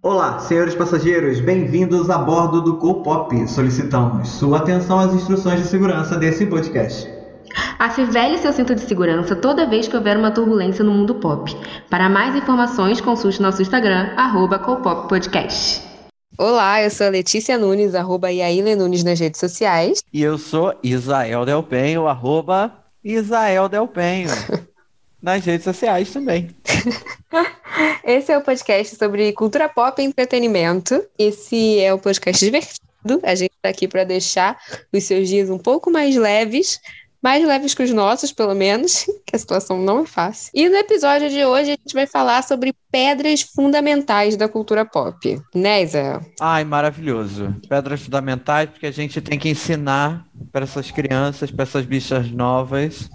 Olá, senhores passageiros, bem-vindos a bordo do Copop. Solicitamos sua atenção às instruções de segurança desse podcast. Afivele seu cinto de segurança toda vez que houver uma turbulência no mundo pop. Para mais informações, consulte nosso Instagram, arroba Podcast. Olá, eu sou a Letícia Nunes, arroba Yaile Nunes nas redes sociais. E eu sou Isael Delpenho, arroba Isael Delpenho. nas redes sociais também. Esse é o podcast sobre cultura pop e entretenimento. Esse é o podcast divertido. A gente está aqui para deixar os seus dias um pouco mais leves, mais leves que os nossos, pelo menos, que a situação não é fácil. E no episódio de hoje a gente vai falar sobre pedras fundamentais da cultura pop. Né, Isa? Ai, maravilhoso. Pedras fundamentais, porque a gente tem que ensinar para essas crianças, para essas bichas novas,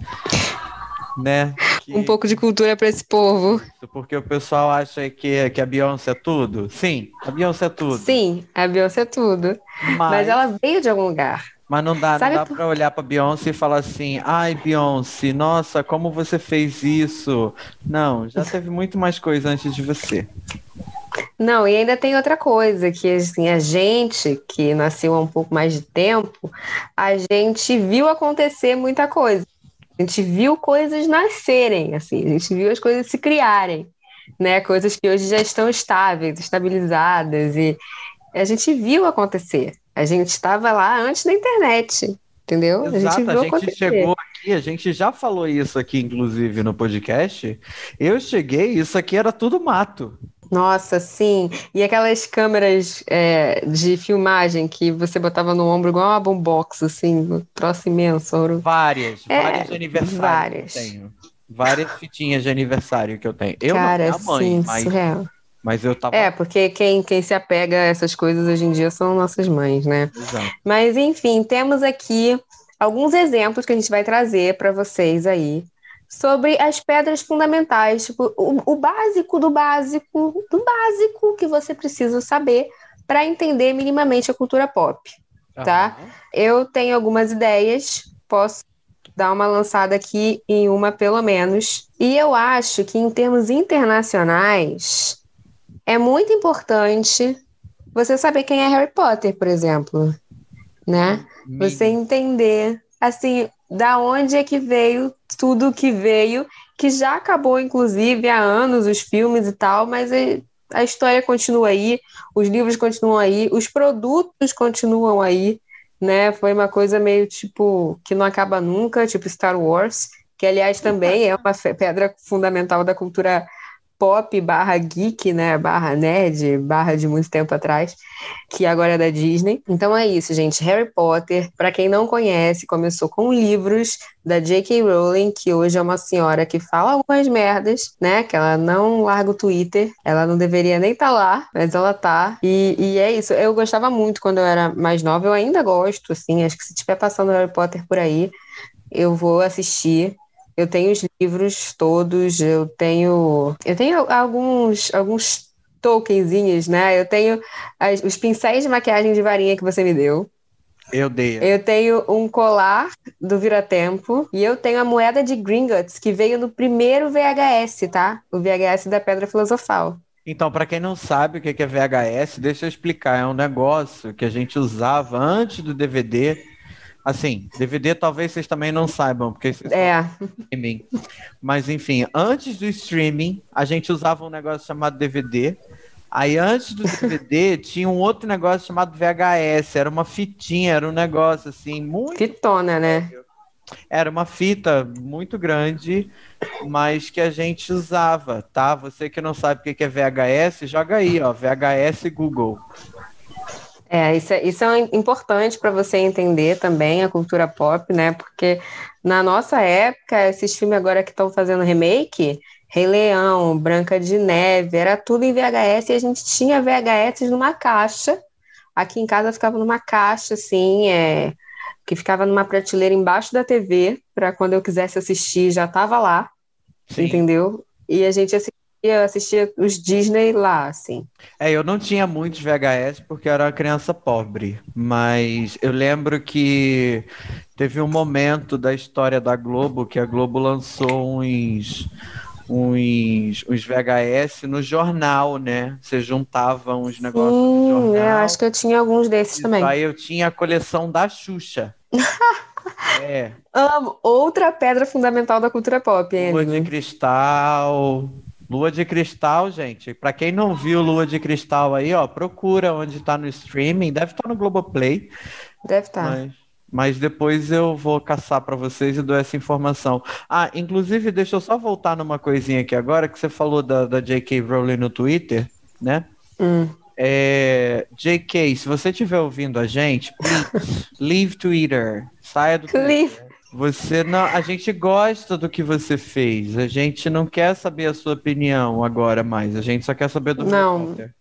né? Que... Um pouco de cultura para esse povo. Porque o pessoal acha que, que a Beyoncé é tudo. Sim, a Beyoncé é tudo. Sim, a Beyoncé é tudo. Mas, Mas ela veio de algum lugar. Mas não dá, Sabe não dá para olhar para Beyoncé e falar assim: ai, Beyoncé, nossa, como você fez isso? Não, já teve muito mais coisa antes de você. Não, e ainda tem outra coisa, que assim, a gente que nasceu há um pouco mais de tempo, a gente viu acontecer muita coisa. A gente viu coisas nascerem, assim, a gente viu as coisas se criarem, né? Coisas que hoje já estão estáveis, estabilizadas, e a gente viu acontecer. A gente estava lá antes da internet, entendeu? Exato, a gente, viu a gente acontecer. chegou aqui, a gente já falou isso aqui, inclusive, no podcast. Eu cheguei, isso aqui era tudo mato. Nossa, sim. E aquelas câmeras é, de filmagem que você botava no ombro igual uma boombox, assim, um troço imenso. Ouro. Várias, é, várias de aniversário várias. que eu tenho. Várias fitinhas de aniversário que eu tenho. Eu Cara, não, mãe, sim, mas, surreal. mas eu tava... É, porque quem, quem se apega a essas coisas hoje em dia são nossas mães, né? Exato. Mas, enfim, temos aqui alguns exemplos que a gente vai trazer para vocês aí sobre as pedras fundamentais, tipo, o, o básico do básico do básico que você precisa saber para entender minimamente a cultura pop, tá? Uhum. Eu tenho algumas ideias, posso dar uma lançada aqui em uma pelo menos. E eu acho que em termos internacionais é muito importante você saber quem é Harry Potter, por exemplo, né? Você entender assim da onde é que veio tudo que veio, que já acabou, inclusive, há anos os filmes e tal, mas a história continua aí, os livros continuam aí, os produtos continuam aí, né? Foi uma coisa meio tipo que não acaba nunca, tipo Star Wars, que aliás também é uma pedra fundamental da cultura pop barra geek, né? Barra nerd, barra de muito tempo atrás, que agora é da Disney. Então é isso, gente. Harry Potter, para quem não conhece, começou com livros da J.K. Rowling, que hoje é uma senhora que fala algumas merdas, né? Que ela não larga o Twitter, ela não deveria nem estar tá lá, mas ela tá. E, e é isso. Eu gostava muito quando eu era mais nova, eu ainda gosto, assim. Acho que se estiver passando Harry Potter por aí, eu vou assistir. Eu tenho os livros todos, eu tenho. Eu tenho alguns, alguns tokenzinhos, né? Eu tenho as, os pincéis de maquiagem de varinha que você me deu. Eu dei. Eu tenho um colar do Vira-Tempo e eu tenho a moeda de Gringotts que veio no primeiro VHS, tá? O VHS da Pedra Filosofal. Então, para quem não sabe o que é VHS, deixa eu explicar. É um negócio que a gente usava antes do DVD Assim, DVD talvez vocês também não saibam, porque vocês é. streaming. Mas enfim, antes do streaming, a gente usava um negócio chamado DVD. Aí antes do DVD tinha um outro negócio chamado VHS, era uma fitinha, era um negócio assim, muito. Fitona, né? Era uma fita muito grande, mas que a gente usava, tá? Você que não sabe o que é VHS, joga aí, ó, VHS Google. É, isso é, isso é importante para você entender também a cultura pop, né? Porque na nossa época, esses filmes agora que estão fazendo remake, Rei Leão, Branca de Neve, era tudo em VHS e a gente tinha VHS numa caixa. Aqui em casa ficava numa caixa, assim, é, que ficava numa prateleira embaixo da TV, para quando eu quisesse assistir já estava lá, Sim. entendeu? E a gente eu assistia os Disney lá, assim. É, eu não tinha muitos VHS porque eu era uma criança pobre, mas eu lembro que teve um momento da história da Globo que a Globo lançou uns uns, uns VHS no jornal, né? Você juntava uns negócios no Sim, jornal. eu acho que eu tinha alguns desses também. Aí eu tinha a coleção da Xuxa. é, Amo. Outra pedra fundamental da cultura pop, hein, Lua de? Cristal. Lua de Cristal, gente. Pra quem não viu Lua de Cristal aí, ó, procura onde tá no streaming. Deve estar no Globoplay. Deve estar. Mas, mas depois eu vou caçar para vocês e dou essa informação. Ah, inclusive, deixa eu só voltar numa coisinha aqui agora, que você falou da, da J.K. Rowling no Twitter, né? Hum. É, J.K., se você estiver ouvindo a gente, please, leave Twitter. Saia do Twitter. Você não, a gente gosta do que você fez. A gente não quer saber a sua opinião agora mais. A gente só quer saber do Não. Harry Potter.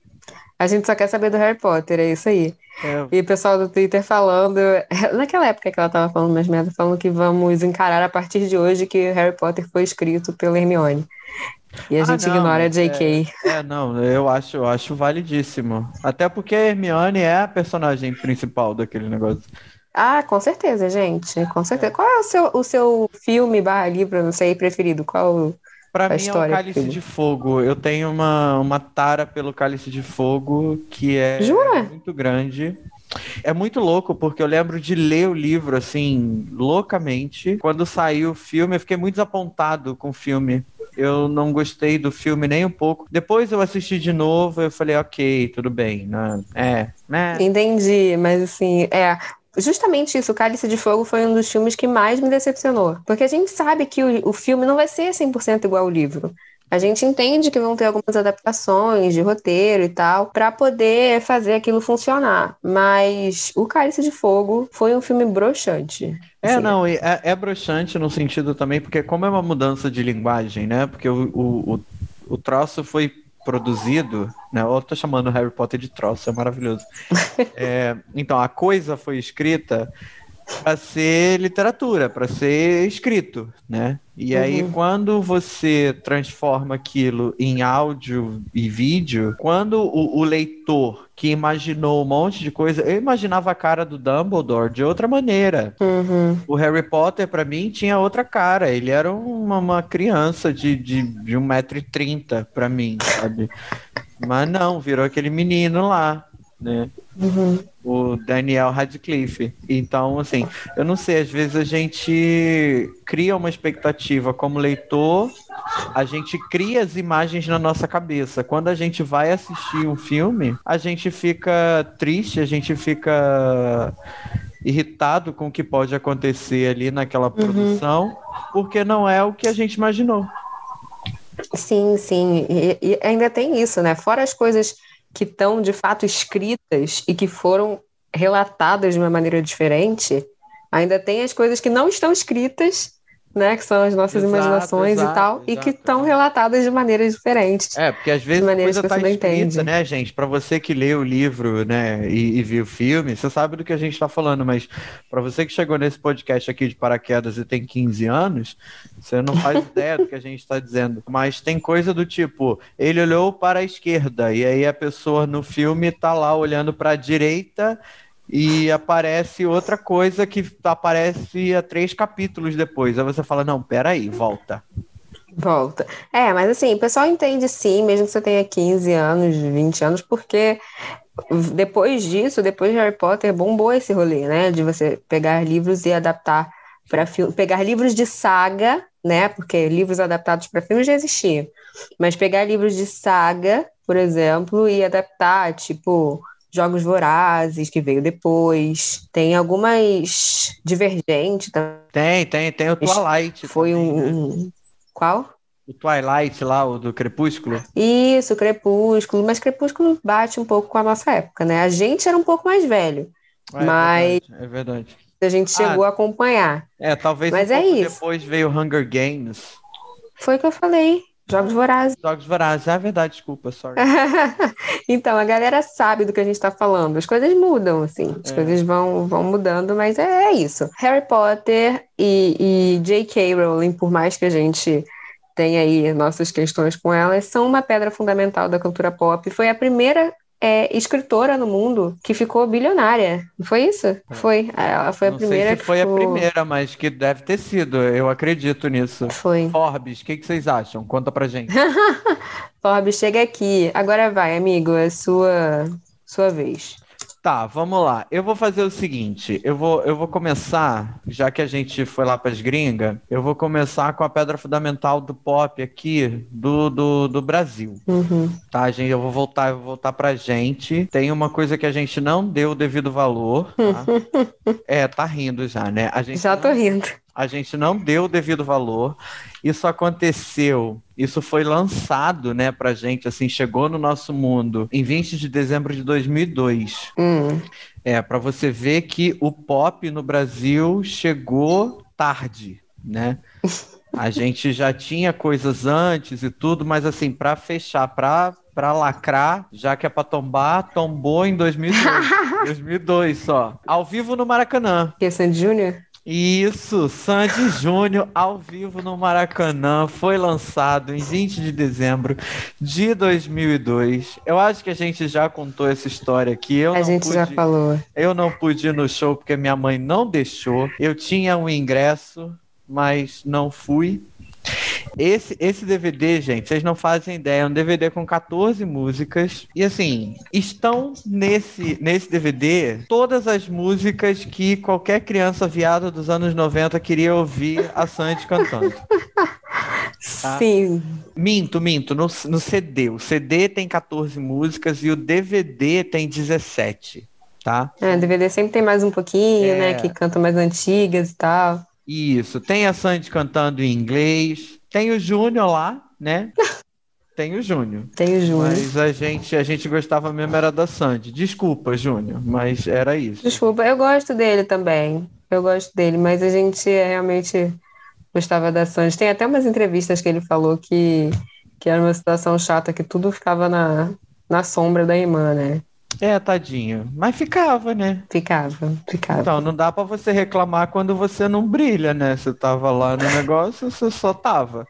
A gente só quer saber do Harry Potter, é isso aí. É, E o pessoal do Twitter falando, naquela época que ela tava falando umas merdas, falando que vamos encarar a partir de hoje que Harry Potter foi escrito pela Hermione. E a Ah, gente não, ignora a JK. É, não, eu acho, eu acho validíssimo. Até porque a Hermione é a personagem principal daquele negócio. Ah, com certeza, gente. Com certeza. Qual é o seu, o seu filme barra livro, não sei, preferido? Qual? Pra A mim é o Cálice de Fogo. Eu tenho uma, uma tara pelo Cálice de Fogo que é Jura? muito grande. É muito louco, porque eu lembro de ler o livro, assim, loucamente. Quando saiu o filme, eu fiquei muito desapontado com o filme. Eu não gostei do filme nem um pouco. Depois eu assisti de novo, eu falei, ok, tudo bem. Né? É, né? Entendi, mas assim, é. Justamente isso, o Cálice de Fogo foi um dos filmes que mais me decepcionou. Porque a gente sabe que o, o filme não vai ser 100% igual ao livro. A gente entende que vão ter algumas adaptações de roteiro e tal, para poder fazer aquilo funcionar. Mas o Cálice de Fogo foi um filme broxante. É, Assim, não, e é, é broxante no sentido também, porque como é uma mudança de linguagem, né? Porque o, o, o, o troço foi produzido, né? Eu tô chamando Harry Potter de troço, é maravilhoso. É, então, a coisa foi escrita para ser literatura, para ser escrito, né? E aí, Uhum. quando você transforma aquilo em áudio e vídeo, quando o, o leitor que imaginou um monte de coisa, eu imaginava a cara do Dumbledore de outra maneira. Uhum. O Harry Potter, pra mim, tinha outra cara. Ele era uma, uma criança de, de, de 1,30m pra mim, sabe? Mas não, virou aquele menino lá, né? Uhum. O Daniel Radcliffe. Então, assim, eu não sei, às vezes a gente cria uma expectativa como leitor, a gente cria as imagens na nossa cabeça. Quando a gente vai assistir um filme, a gente fica triste, a gente fica irritado com o que pode acontecer ali naquela produção, porque não é o que a gente imaginou. Sim, sim. E, e ainda tem isso, né? Fora as coisas que estão de fato escritas e que foram relatadas de uma maneira diferente, ainda tem as coisas que não estão escritas, né? Que são as nossas Exato, imaginações exato, e tal, e que exato. estão relatadas de maneiras diferentes. É, porque às vezes a coisa que tá escrita, entende. né, gente? Pra você que lê o livro, né, e, e viu o filme, você sabe do que a gente tá falando, mas pra você que chegou nesse podcast aqui de paraquedas e tem 15 anos, você não faz ideia do que a gente tá dizendo. Mas tem coisa do tipo, ele olhou para a esquerda e aí a pessoa no filme tá lá olhando para a direita e aparece outra coisa que aparece a três capítulos depois. Aí você fala, não, peraí, volta. Volta. É, mas assim, o pessoal entende sim, mesmo que você tenha 15 anos, 20 anos, porque depois disso, depois de Harry Potter, bombou esse rolê, né? De você pegar livros e adaptar para filme, pegar livros de saga, né? Porque livros adaptados para filme já existiam. Mas pegar livros de saga, por exemplo, e adaptar, tipo, Jogos Vorazes, que veio depois. Tem algumas Divergente também. Tem, tem, tem o Twilight. Foi também, né? um. um- Qual? O Twilight lá, o do Crepúsculo. Isso, Crepúsculo, mas Crepúsculo bate um pouco com a nossa época, né? A gente era um pouco mais velho, É, Mas- verdade, É verdade. a gente chegou a acompanhar. É, talvez Mas um é isso. depois veio Hunger Games. Foi o que eu falei, Jogos Vorazes. Jogos Vorazes. É verdade, desculpa, sorry. Então, a galera sabe do que a gente está falando. As coisas mudam, assim. As É. coisas vão, vão mudando, mas é, é isso. Harry Potter e, e J.K. Rowling, por mais que a gente tenha aí nossas questões com elas, são uma pedra fundamental da cultura pop. Foi a primeira é, escritora no mundo que ficou bilionária. Não foi isso? Foi. Ela foi a Não primeira sei se que foi ficou... a primeira, mas que deve ter sido. Eu acredito nisso. Foi. Forbes, o que, que vocês acham? Conta pra gente. Forbes, chega aqui. Agora vai, amigo, é sua, sua vez. Tá, vamos lá. Eu vou fazer o seguinte, eu vou, eu vou começar, já que a gente foi lá para as gringas, eu vou começar com a pedra fundamental do pop aqui do, do, do Brasil. Uhum. Tá, gente, eu vou voltar, eu vou voltar pra gente. Tem uma coisa que a gente não deu o devido valor, tá? é, tá rindo já, né? A gente Já tô não- rindo. A gente não deu o devido valor. Isso aconteceu, isso foi lançado, né, pra gente, assim, chegou no nosso mundo em 20 de dezembro de 2002. Hum. É, pra você ver que o pop no Brasil chegou tarde, né? A gente já tinha coisas antes e tudo, mas assim, pra fechar, pra para lacrar, já que é pra tombar, tombou em 2002. 2002 só. Ao vivo no Maracanã. Que é Sandy Júnior? Isso, Sandy Júnior ao vivo no Maracanã foi lançado em 20 de dezembro de 2002. Eu acho que a gente já contou essa história aqui. Eu A gente já pude- falou. Eu não pude ir no show porque minha mãe não deixou. Eu tinha um ingresso, mas não fui. Esse, esse DVD, gente, vocês não fazem ideia, é um DVD com 14 músicas. E assim, estão nesse, nesse DVD todas as músicas que qualquer criança viada dos anos 90 queria ouvir a Sandy cantando. Tá. Sim. Minto, minto, no, no CD. O CD tem 14 músicas e o DVD tem 17, tá? É, DVD sempre tem mais um pouquinho, É. né? Que canta mais antigas e tal. Isso, tem a Sandy cantando em inglês, tem o Júnior lá, né? Tem o Júnior. Tem o Júnior. Mas a gente, a gente gostava mesmo era da Sandy. Desculpa, Júnior, mas era isso. Desculpa, eu gosto dele também. Eu gosto dele, mas a gente realmente gostava da Sandy. Tem até umas entrevistas que ele falou que, que era uma situação chata, que tudo ficava na, na sombra da irmã, né? É, tadinho. Mas ficava, né? Ficava, ficava. Então, não dá pra você reclamar quando você não brilha, né? Você tava lá no negócio, você só tava.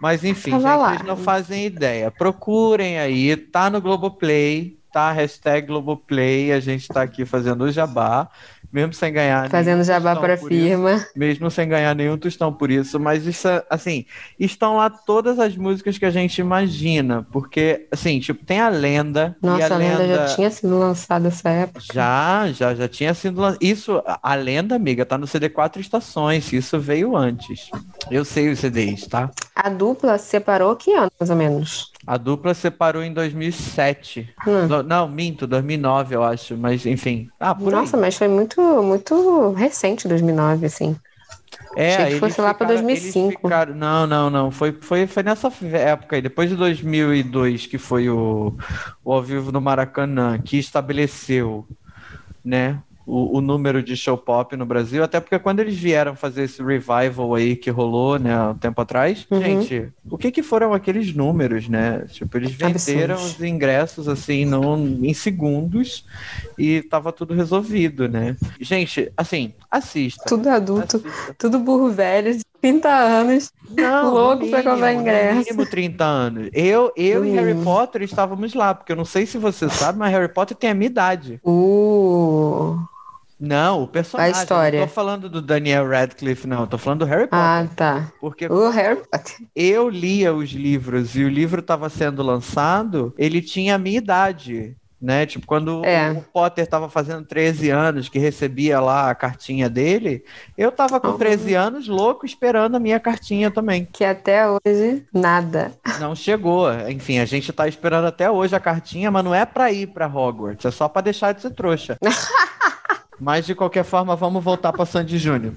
Mas enfim, gente, lá. vocês não fazem ideia. Procurem aí, tá no Globoplay, tá? Hashtag Globoplay, a gente tá aqui fazendo o jabá, mesmo sem ganhar Fazendo jabá para a por isso. firma. mesmo sem ganhar nenhum tostão por isso, mas isso, é, assim, estão lá todas as músicas que a gente imagina, porque, assim, tipo, tem a lenda, Nossa, a a lenda já lenda tinha sido lançada nessa época. já, já, já tinha sido lan- isso, a- lenda, amiga, tá no CD Quatro Estações, isso veio antes. Eu sei os CDs, tá? A dupla se separou que ano, mais ou menos? A dupla separou em 2007. Hum. Do- Não, minto, 2009, eu acho, mas enfim. Ah, por aí. Nossa, mas foi muito, muito recente, 2009, assim. É, Achei que fosse lá pra ficaram- 2005. eles ficaram- Não, não, não. Foi, foi, foi nessa época aí, depois de 2002, que foi o, o Ao Vivo no Maracanã, que estabeleceu, né, o, o número de show pop no Brasil. Até porque quando eles vieram fazer esse revival aí que rolou, né, um tempo atrás, Uhum. gente, o que que foram aqueles números, né? Tipo, eles venderam Absurdos. os ingressos, assim, num, em segundos e tava tudo resolvido, né? Gente, assim, assista. Tudo adulto, Assista. tudo burro velho, de 30 anos. Não, Louco no pra comprar mínimo, ingresso. Mínimo 30 anos. Eu, eu e Harry mínimo. Potter estávamos lá, porque eu não sei se você sabe, mas Harry Potter tem a minha idade. Uh, Não, o personagem. A história. Não tô falando do Daniel Radcliffe, não. Tô falando do Harry Potter. ah, tá. Porque O Harry Potter. eu lia os livros e o livro estava sendo lançado, ele tinha a minha idade. Né? Tipo, quando É. o Potter tava fazendo 13 anos, que recebia lá a cartinha dele, eu tava com Uhum. 13 anos, louco, esperando a minha cartinha também. Que até hoje, nada. Não chegou. Enfim, a gente tá esperando até hoje a cartinha, mas não é pra ir pra Hogwarts, é só pra deixar de ser trouxa. Mas de qualquer forma, vamos voltar pra Sandy Júnior.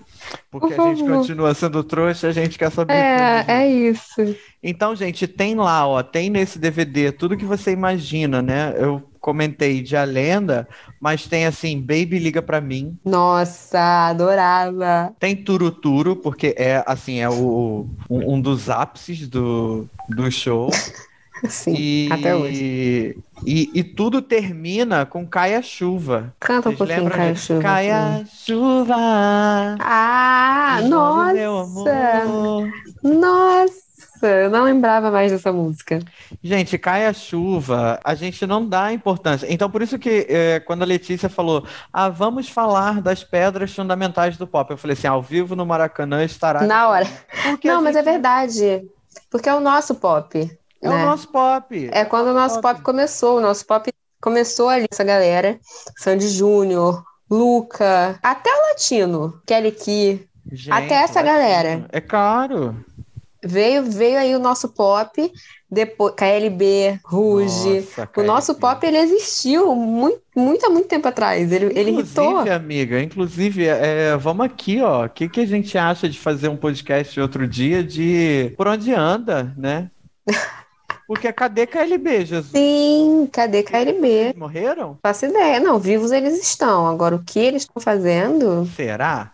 Porque a gente continua sendo trouxa, a gente quer saber. É, é isso. Então, gente, tem lá, ó, tem nesse DVD tudo que você imagina, né? Eu comentei de A Lenda, mas tem assim, Baby Liga Pra Mim, Nossa, adorava. tem Turuturo, porque é assim, é o, um, um dos ápices do, do show. Sim, E, até hoje. E, e tudo termina com Caia Chuva. Canta um Vocês pouquinho, disso? Chuva. Caia Chuva. Ah, nossa! Nossa! Eu não lembrava mais dessa música. Gente, cai a chuva, a gente não dá importância. Então, por isso que é, quando a Letícia falou, ah, vamos falar das pedras fundamentais do pop, eu falei assim, ao vivo no Maracanã estará. Na hora. Porque não, mas é verdade. Porque é o nosso pop. É né? o nosso pop. É quando o nosso pop começou. O nosso pop começou ali, essa galera. Sandy Júnior, Luca, até o Latino, Kelly Key. Gente, até essa latino. galera. É claro. Veio, veio aí o nosso pop, depois KLB, Ruge. Nossa, O nosso pop, ele existiu muito, muito, há muito tempo atrás. Ele, ele irritou. Inclusive, amiga, inclusive, é, vamos aqui, ó. O que, que a gente acha de fazer um podcast outro dia de por onde anda, né? Porque cadê KLB, Jesus? Sim, cadê KLB? Eles morreram? Faço ideia. Não, vivos eles estão. Agora, o que eles estão fazendo? Será?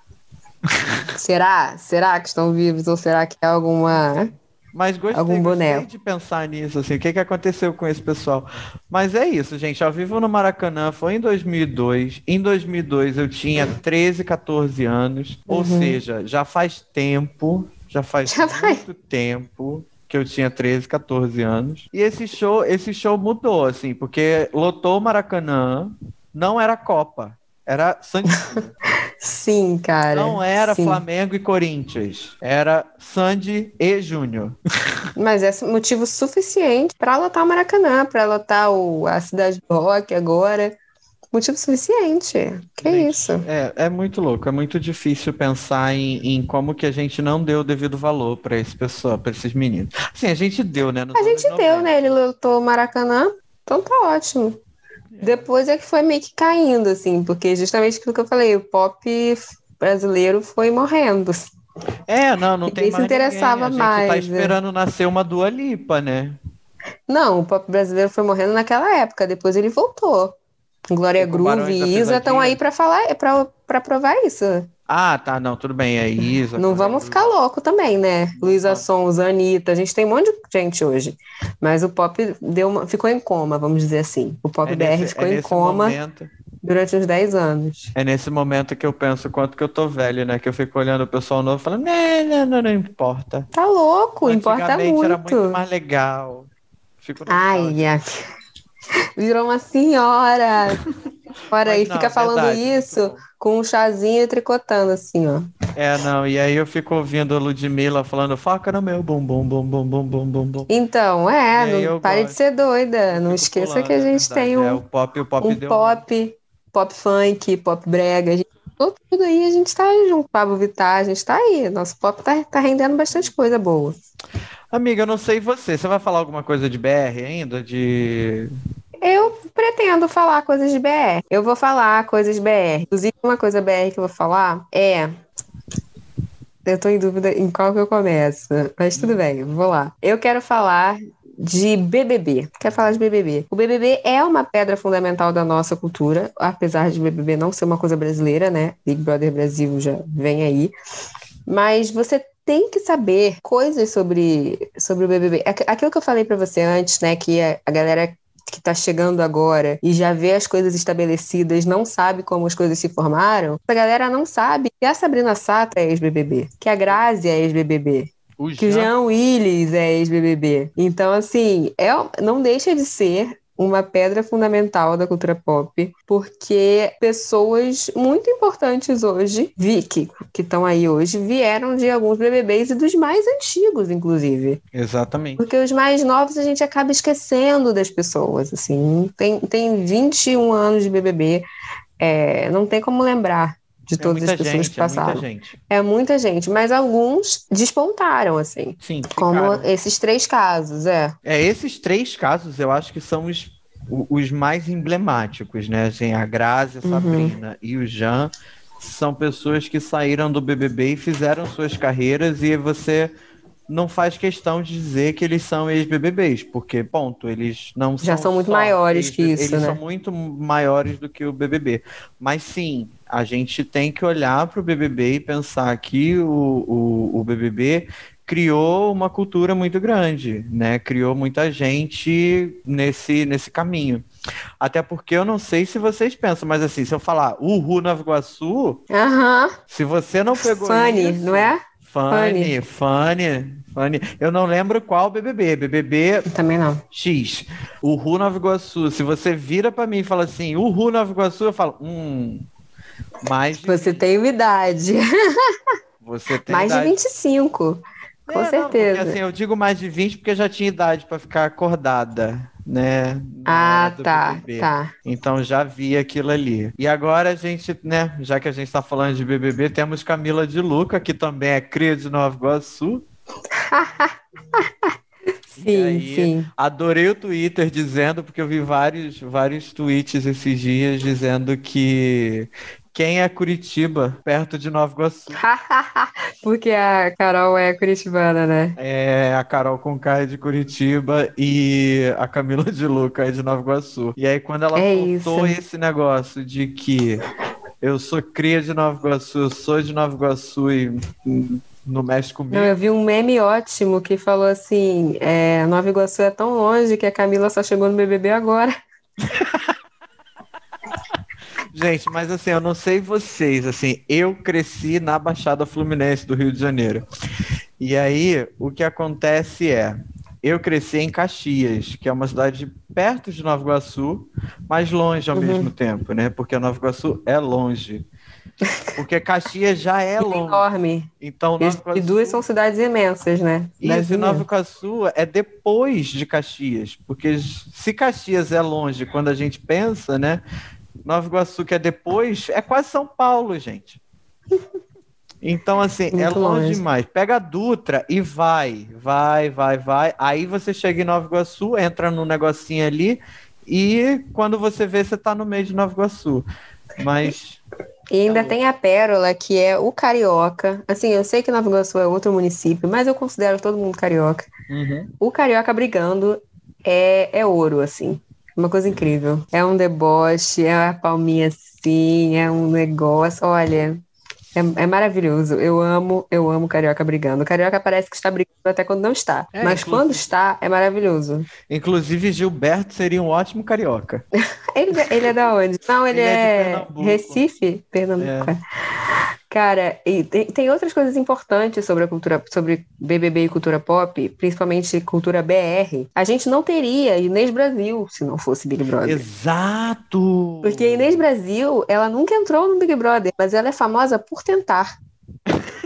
Será? Será que estão vivos ou será que é alguma. Mas gostei, Algum boneco. de pensar nisso, assim, o que, que aconteceu com esse pessoal. Mas é isso, gente, ao vivo no Maracanã foi em 2002. Em 2002 eu tinha 13, 14 anos, ou Uhum. seja, já faz tempo, já faz Já faz. muito tempo que eu tinha 13, 14 anos. E esse show, esse show mudou, assim, porque lotou o Maracanã, não era Copa, era Santos. Sim, cara. Não era sim. Flamengo e Corinthians, era Sandy e Júnior. Mas é motivo suficiente para lotar o Maracanã, para lotar o, a cidade do rock agora. Motivo suficiente. Que Gente, isso? É, é muito louco, é muito difícil pensar em, em como que a gente não deu o devido valor para esse pessoal, para esses meninos. Sim, a gente deu, né? A gente deu, 90. né? Ele lotou o Maracanã, então tá ótimo. Depois é que foi meio que caindo, assim, porque justamente aquilo que eu falei, o pop brasileiro foi morrendo. É, não, não tem Ninguém se mais interessava ninguém. A gente tá mais, né? esperando nascer uma Dua Lipa, né? Não, o pop brasileiro foi morrendo naquela época, depois ele voltou. Glória Groove e Isa estão aí pra falar, pra, pra provar isso. Ah, tá, não, tudo bem, é Isa. Não vamos ficar louco também, né? Luísa. Sonza, Anitta, a gente tem um monte de gente hoje. Mas o pop deu uma- ficou em coma, vamos dizer assim. O pop É BR nesse, ficou é em coma momento, durante uns 10 anos. é nesse momento que eu penso quanto que eu tô velho, né? Que eu fico olhando o pessoal novo e falando, não, não, não, não importa. Tá louco, importa Antigamente era muito. muito mais legal. Fico Ai, ai. Virou uma senhora. Fora aí, fica falando verdade. isso com um chazinho e tricotando, assim, ó. É, não, e aí eu fico ouvindo a Ludmilla falando faca no meu bumbum, bumbum, bumbum, bumbum. Então, é, não pare gosto. de ser doida. Não esqueça pulando, que a é gente é tem um, é, o pop, o pop, um pop, pop funk, pop brega. Gente, tudo aí, a gente tá junto. Pablo Vittar, a gente tá aí. Nosso pop tá, tá rendendo bastante coisa boa. Amiga, eu não sei você. Você vai falar alguma coisa de BR ainda? De. Eu pretendo falar coisas de BR. Eu vou falar coisas BR. Inclusive, uma coisa BR que eu vou falar é. Eu tô em dúvida em qual que eu começo. Mas tudo bem, vou lá. Eu quero falar de BBB. Quero falar de BBB. O BBB é uma pedra fundamental da nossa cultura, apesar de BBB não ser uma coisa brasileira, né? Big Brother Brasil já vem aí. Mas você tem que saber coisas sobre, sobre o BBB. Aqu- Aquilo que eu falei pra você antes, né? Que a, galera que tá chegando agora e já vê as coisas estabelecidas, não sabe como as coisas se formaram, a galera não sabe que a Sabrina Sato é ex-BBB, que a Grazi é ex-BBB, O que o Jean- Jean Willis é ex-BBB. Então, assim, é, não deixa de ser uma pedra fundamental da cultura pop, porque pessoas muito importantes hoje, vi, que estão aí hoje, vieram de alguns BBBs e dos mais antigos, inclusive. Exatamente. Porque os mais novos a gente acaba esquecendo das pessoas, assim. Tem, tem 21 anos de BBB, é, não tem como lembrar de É todas as pessoas gente, que é muita passaram. gente. É muita gente, mas alguns despontaram, assim. Sim, Como ficaram. esses três casos, é. É, esses três casos eu acho que são os, os mais emblemáticos, né? Assim, a Grazi, a Uhum. Sabrina e o Jean são pessoas que saíram do BBB e fizeram suas carreiras e você não faz questão de dizer que eles são ex-BBBs, porque, ponto, eles não Já são são muito maiores que isso, Eles né? são muito maiores do que o BBB. Mas sim, a gente tem que olhar para o BBB e pensar que o, o, o BBB criou uma cultura muito grande, né? Criou muita gente nesse, nesse caminho. Até porque eu não sei se vocês pensam, mas assim, se eu falar Uhu Nova Iguaçu, Aham. se você não pegou Funny, isso, não é? Fanny, Fanny, Fanny. Eu não lembro qual BBB. BBB Também não. X. O Ru Nova Iguaçu. Se você vira pra mim e fala assim, o Ru Nova Iguaçu, eu falo, hum. Mais de Você 20. tem uma idade. Você tem Mais de idade. 25. Com É, não, certeza. porque, assim, eu digo mais de 20 porque já tinha idade pra ficar acordada, né? ah, tá, BBB. tá. Então já vi aquilo ali. E agora a gente, né, já que a gente tá falando de BBB, temos Camila de Luca, que também é cria de Nova Iguaçu. Sim, aí, sim. Adorei o Twitter dizendo, porque eu vi vários, vários tweets esses dias dizendo que quem é Curitiba, perto de Nova Iguaçu? Porque a Carol é curitibana, né? É a Carol Conká é de Curitiba e a Camila de Luca é de Nova Iguaçu. E aí, quando ela É soltou isso. esse negócio de que eu sou cria de Nova Iguaçu, eu sou de Nova Iguaçu e não mexe comigo. Não, eu vi um meme ótimo que falou assim: é, Nova Iguaçu é tão longe que a Camila só chegou no BBB agora. Gente, mas assim, eu não sei vocês, assim, eu cresci na Baixada Fluminense do Rio de Janeiro. E aí, o que acontece é, eu cresci em Caxias, que é uma cidade perto de Nova Iguaçu, mas longe ao Uhum. mesmo tempo, né? Porque Nova Iguaçu é longe. Porque Caxias já é longe. Enorme. Então, E, Nova e Iguaçu... duas são cidades imensas, né? Isso, Cidades e Nova. Iguaçu é depois de Caxias, porque se Caxias é longe quando a gente pensa, né? Nova Iguaçu que é depois, é quase São Paulo, gente. Então, assim, é longe longe. demais. Pega a Dutra e vai, vai, vai, vai. Aí você chega em Nova Iguaçu, entra no negocinho ali e quando você vê, você tá no meio de Nova Iguaçu. Mas E ainda tem a Pérola, que é o Carioca. Assim, eu sei que Nova Iguaçu é outro município, mas eu considero todo mundo carioca. uhum. O Carioca brigando é, é ouro, assim. Uma coisa incrível. É um deboche, é uma palminha assim, é um negócio. Olha, é, é maravilhoso. Eu amo, eu amo Carioca brigando. O Carioca parece que está brigando até quando não está. É, mas inclusive- quando está, é maravilhoso. inclusive Gilberto seria um ótimo carioca. Ele, ele é da onde? Não, ele, Ele é é, Pernambuco. Recife? Pernambuco. Cara, e tem, tem outras coisas importantes sobre a cultura, sobre BBB e cultura pop, principalmente cultura BR. A gente não teria Inês Brasil se não fosse Big Brother. Exato! Porque a Inês Brasil, ela nunca entrou no Big Brother, mas ela é famosa por tentar.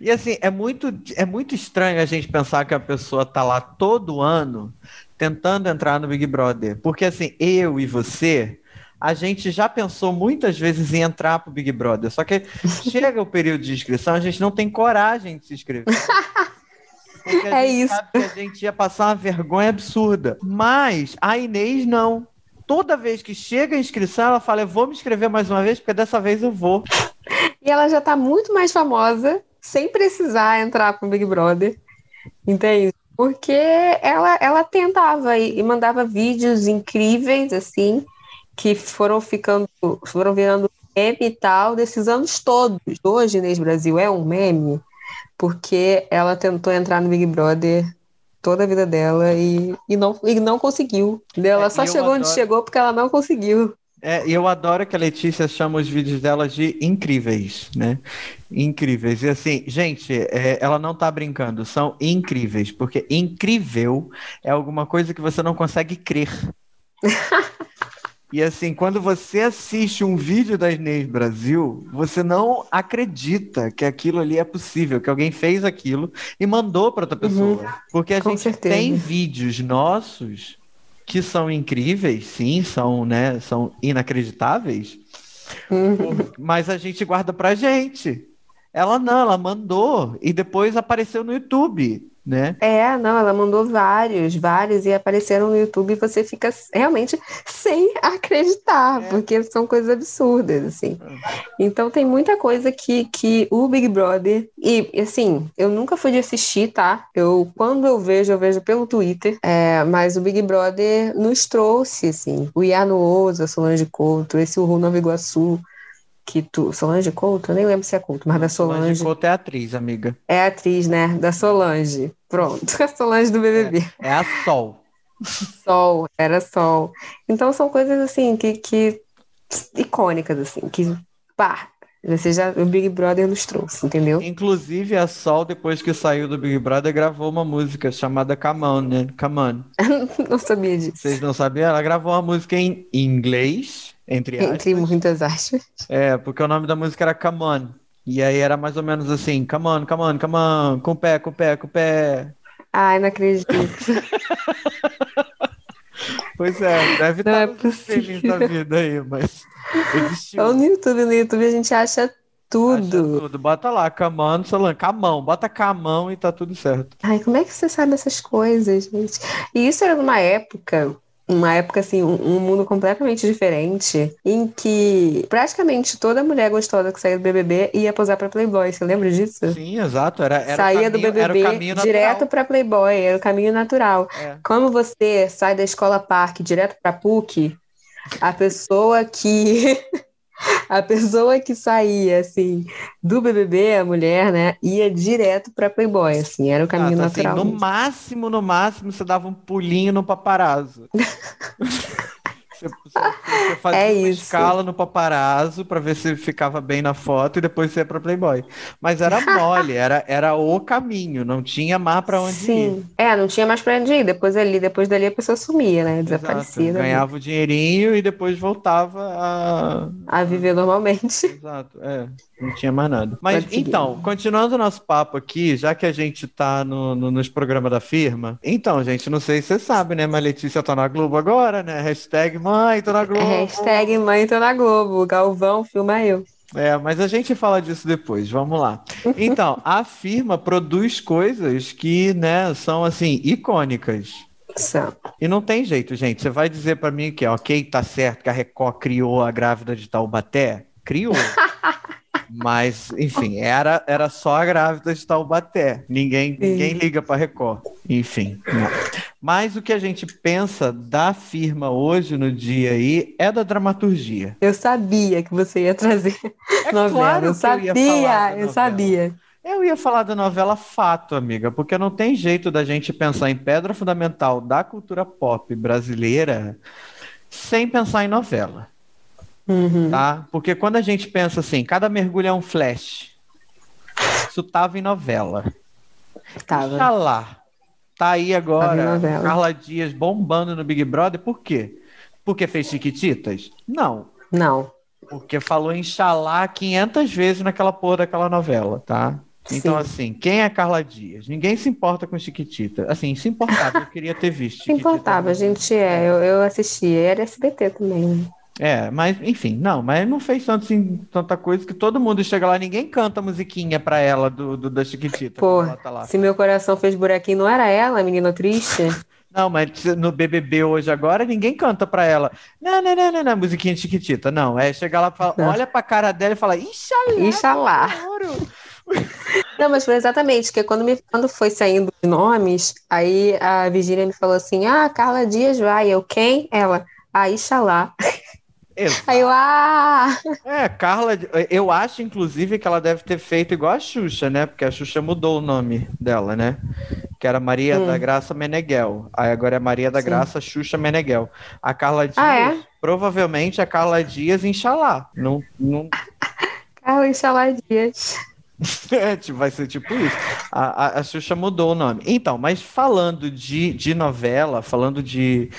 E assim, é muito, é muito estranho a gente pensar que a pessoa tá lá todo ano tentando entrar no Big Brother. Porque assim, eu e você, a gente já pensou muitas vezes em entrar pro Big Brother. Só que chega o período de inscrição, a gente não tem coragem de se inscrever. Porque a É gente isso. sabe que a gente ia passar uma vergonha absurda. Mas a Inês não. Toda vez que chega a inscrição, ela fala: Eu vou me inscrever mais uma vez, porque dessa vez eu vou. E ela já tá muito mais famosa, sem precisar entrar pro Big Brother. Entende? Porque ela, ela tentava e mandava vídeos incríveis, assim, que foram ficando, foram virando meme e tal, desses anos todos. Hoje, Inês Brasil é um meme, porque ela tentou entrar no Big Brother toda a vida dela e, e, não, e não conseguiu. Ela É, só chegou onde adoro- chegou porque ela não conseguiu. É, e eu adoro que a Letícia chama os vídeos dela de incríveis, né? Incríveis. E assim, gente, é, ela não tá brincando, são incríveis, porque incrível é alguma coisa que você não consegue crer. E assim, quando você assiste um vídeo da Inês Brasil, você não acredita que aquilo ali é possível, que alguém fez aquilo e mandou para outra pessoa. Porque a Com gente certeza. tem vídeos nossos que são incríveis, sim, são, né, são inacreditáveis, Uhum. mas a gente guarda pra gente. Ela não, ela mandou e depois apareceu no YouTube, né? É, não, ela mandou vários, vários, e apareceram no YouTube e você fica realmente sem acreditar, É. porque são coisas absurdas, assim. Então tem muita coisa que, que o Big Brother, e assim, eu nunca fui de assistir, tá? Eu, quando eu vejo, eu vejo pelo Twitter, é, mas o Big Brother nos trouxe, assim, o Iano Oza, Solange Couto, esse Uhu Nova Iguaçu, que tu, Solange Couto? Eu nem lembro se é Couto, mas da Solange. Couto é atriz, amiga. É atriz, né? Da Solange. Pronto, a Solange do BBB. É a Sol. Sol, era Sol. Então são coisas assim que, que icônicas, assim, que pá, Você já, o Big Brother nos trouxe, entendeu? Inclusive, a Sol, depois que saiu do Big Brother, gravou uma música chamada Come On, né? Come On. não sabia disso. Vocês não sabiam? Ela gravou uma música em inglês, entre aspas. Entre muitas aspas. É, porque o nome da música era Come On. E aí era mais ou menos assim, come on, come on, come on, com o pé, com o pé, com o pé. Ai, não acredito. Pois é, deve Não estar é nos streamings da vida aí, mas existiu. Ou no YouTube, no YouTube a gente acha Acha tudo. tudo. Bota lá, camão, Solange, camão, bota camão e tá tudo certo. Ai, como é que você sabe essas coisas, gente? E isso era numa época, uma época assim, um, um mundo completamente diferente, em que praticamente toda mulher gostosa que saía do BBB ia posar pra Playboy. Você lembra disso? Sim, exato. Era, era Saía o do caminho, era o BBB direto pra Playboy, era o caminho natural. É. Como você sai da escola Parque direto pra PUC, a pessoa que a pessoa que saía assim do BBB, a mulher, né, ia direto pra Playboy, assim, era o caminho Exato, assim, natural. no mesmo. máximo, no máximo, você dava um pulinho no paparazzo. Você, você- fazia É uma escala no paparazzo para ver se ficava bem na foto e depois você ia para Playboy. Mas era mole, era, era o caminho, não tinha mais para onde ir. Sim. É, não tinha mais pra onde ir. Depois ali, depois dali a pessoa sumia, né? Desaparecia. Ganhava o dinheirinho e depois voltava a. A viver normalmente. Exato, é. Não tinha mais nada. Mas Pode seguir. então, continuando o nosso papo aqui, já que a gente tá no, no- nos programas da firma. Então, gente, não sei se você sabe, né? Mas Letícia tá na Globo agora, né? Hashtag mãe, tô na Globo. É, hashtag mãe tô na Globo. Galvão, filma eu. É, mas a gente fala disso depois, vamos lá. Então, a firma produz coisas que, né, são assim, icônicas. São. E não tem jeito, gente. Você vai dizer pra mim que, ok, tá certo que a Record criou a grávida de Taubaté? Criou. Mas, enfim, era, era só a grávida de Taubaté. Ninguém, ninguém liga pra Record. Enfim. não. Mas o que a gente pensa da firma hoje, no dia aí, é da dramaturgia. Eu sabia que você ia trazer É novela. claro eu eu sabia, eu novela. sabia. Eu ia falar da novela Fato, amiga, porque não tem jeito da gente pensar em pedra fundamental da cultura pop brasileira sem pensar em novela, Uhum. tá? Porque quando a gente pensa assim, cada mergulho é um flash. Isso tava em novela. Tava. Tá lá. Tá aí agora. Carla Dias bombando no Big Brother, por quê? Porque fez Chiquititas? Não. Não. Porque falou em Xalá 500 vezes naquela porra daquela novela, tá? Então, Sim. assim, quem é Carla Dias? Ninguém se importa com Chiquitita. Assim, se importava, eu queria ter visto. Se importava, a gente é. Eu, eu assisti. Era SBT também. É, mas, enfim, não, mas não fez tanto, assim, tanta coisa que todo mundo chega lá, ninguém canta a musiquinha pra ela do, do- da Chiquitita. Pô, tá se meu coração fez buraquinho, não era ela, menina triste? Não, mas no BBB hoje agora, ninguém canta pra ela. Não, não, não, não, não, musiquinha de Chiquitita. Não, é chegar lá, fala, Não. olha pra cara dela e fala, Ixalá, Ixalá. ouro." Não, mas foi exatamente, que quando, me, quando foi saindo os nomes, aí a Virgínia me falou assim: Ah, Carla Dias vai. Eu, quem? Ela, a Ixalá. Exato. Aí eu, ah! É, Carla, eu acho, inclusive, que ela deve ter feito igual a Xuxa, né? Porque a Xuxa mudou o nome dela, né? Que era Maria Hum. da Graça Meneghel. Aí agora é Maria da Sim. Graça Xuxa Meneghel. A Carla Dias, Ah, é? provavelmente a Carla Dias Inxalá. Não, não, Carla Ixalá Dias. é, tipo, vai ser tipo isso. A, a, a Xuxa mudou o nome. Então, mas falando de, de novela, falando de,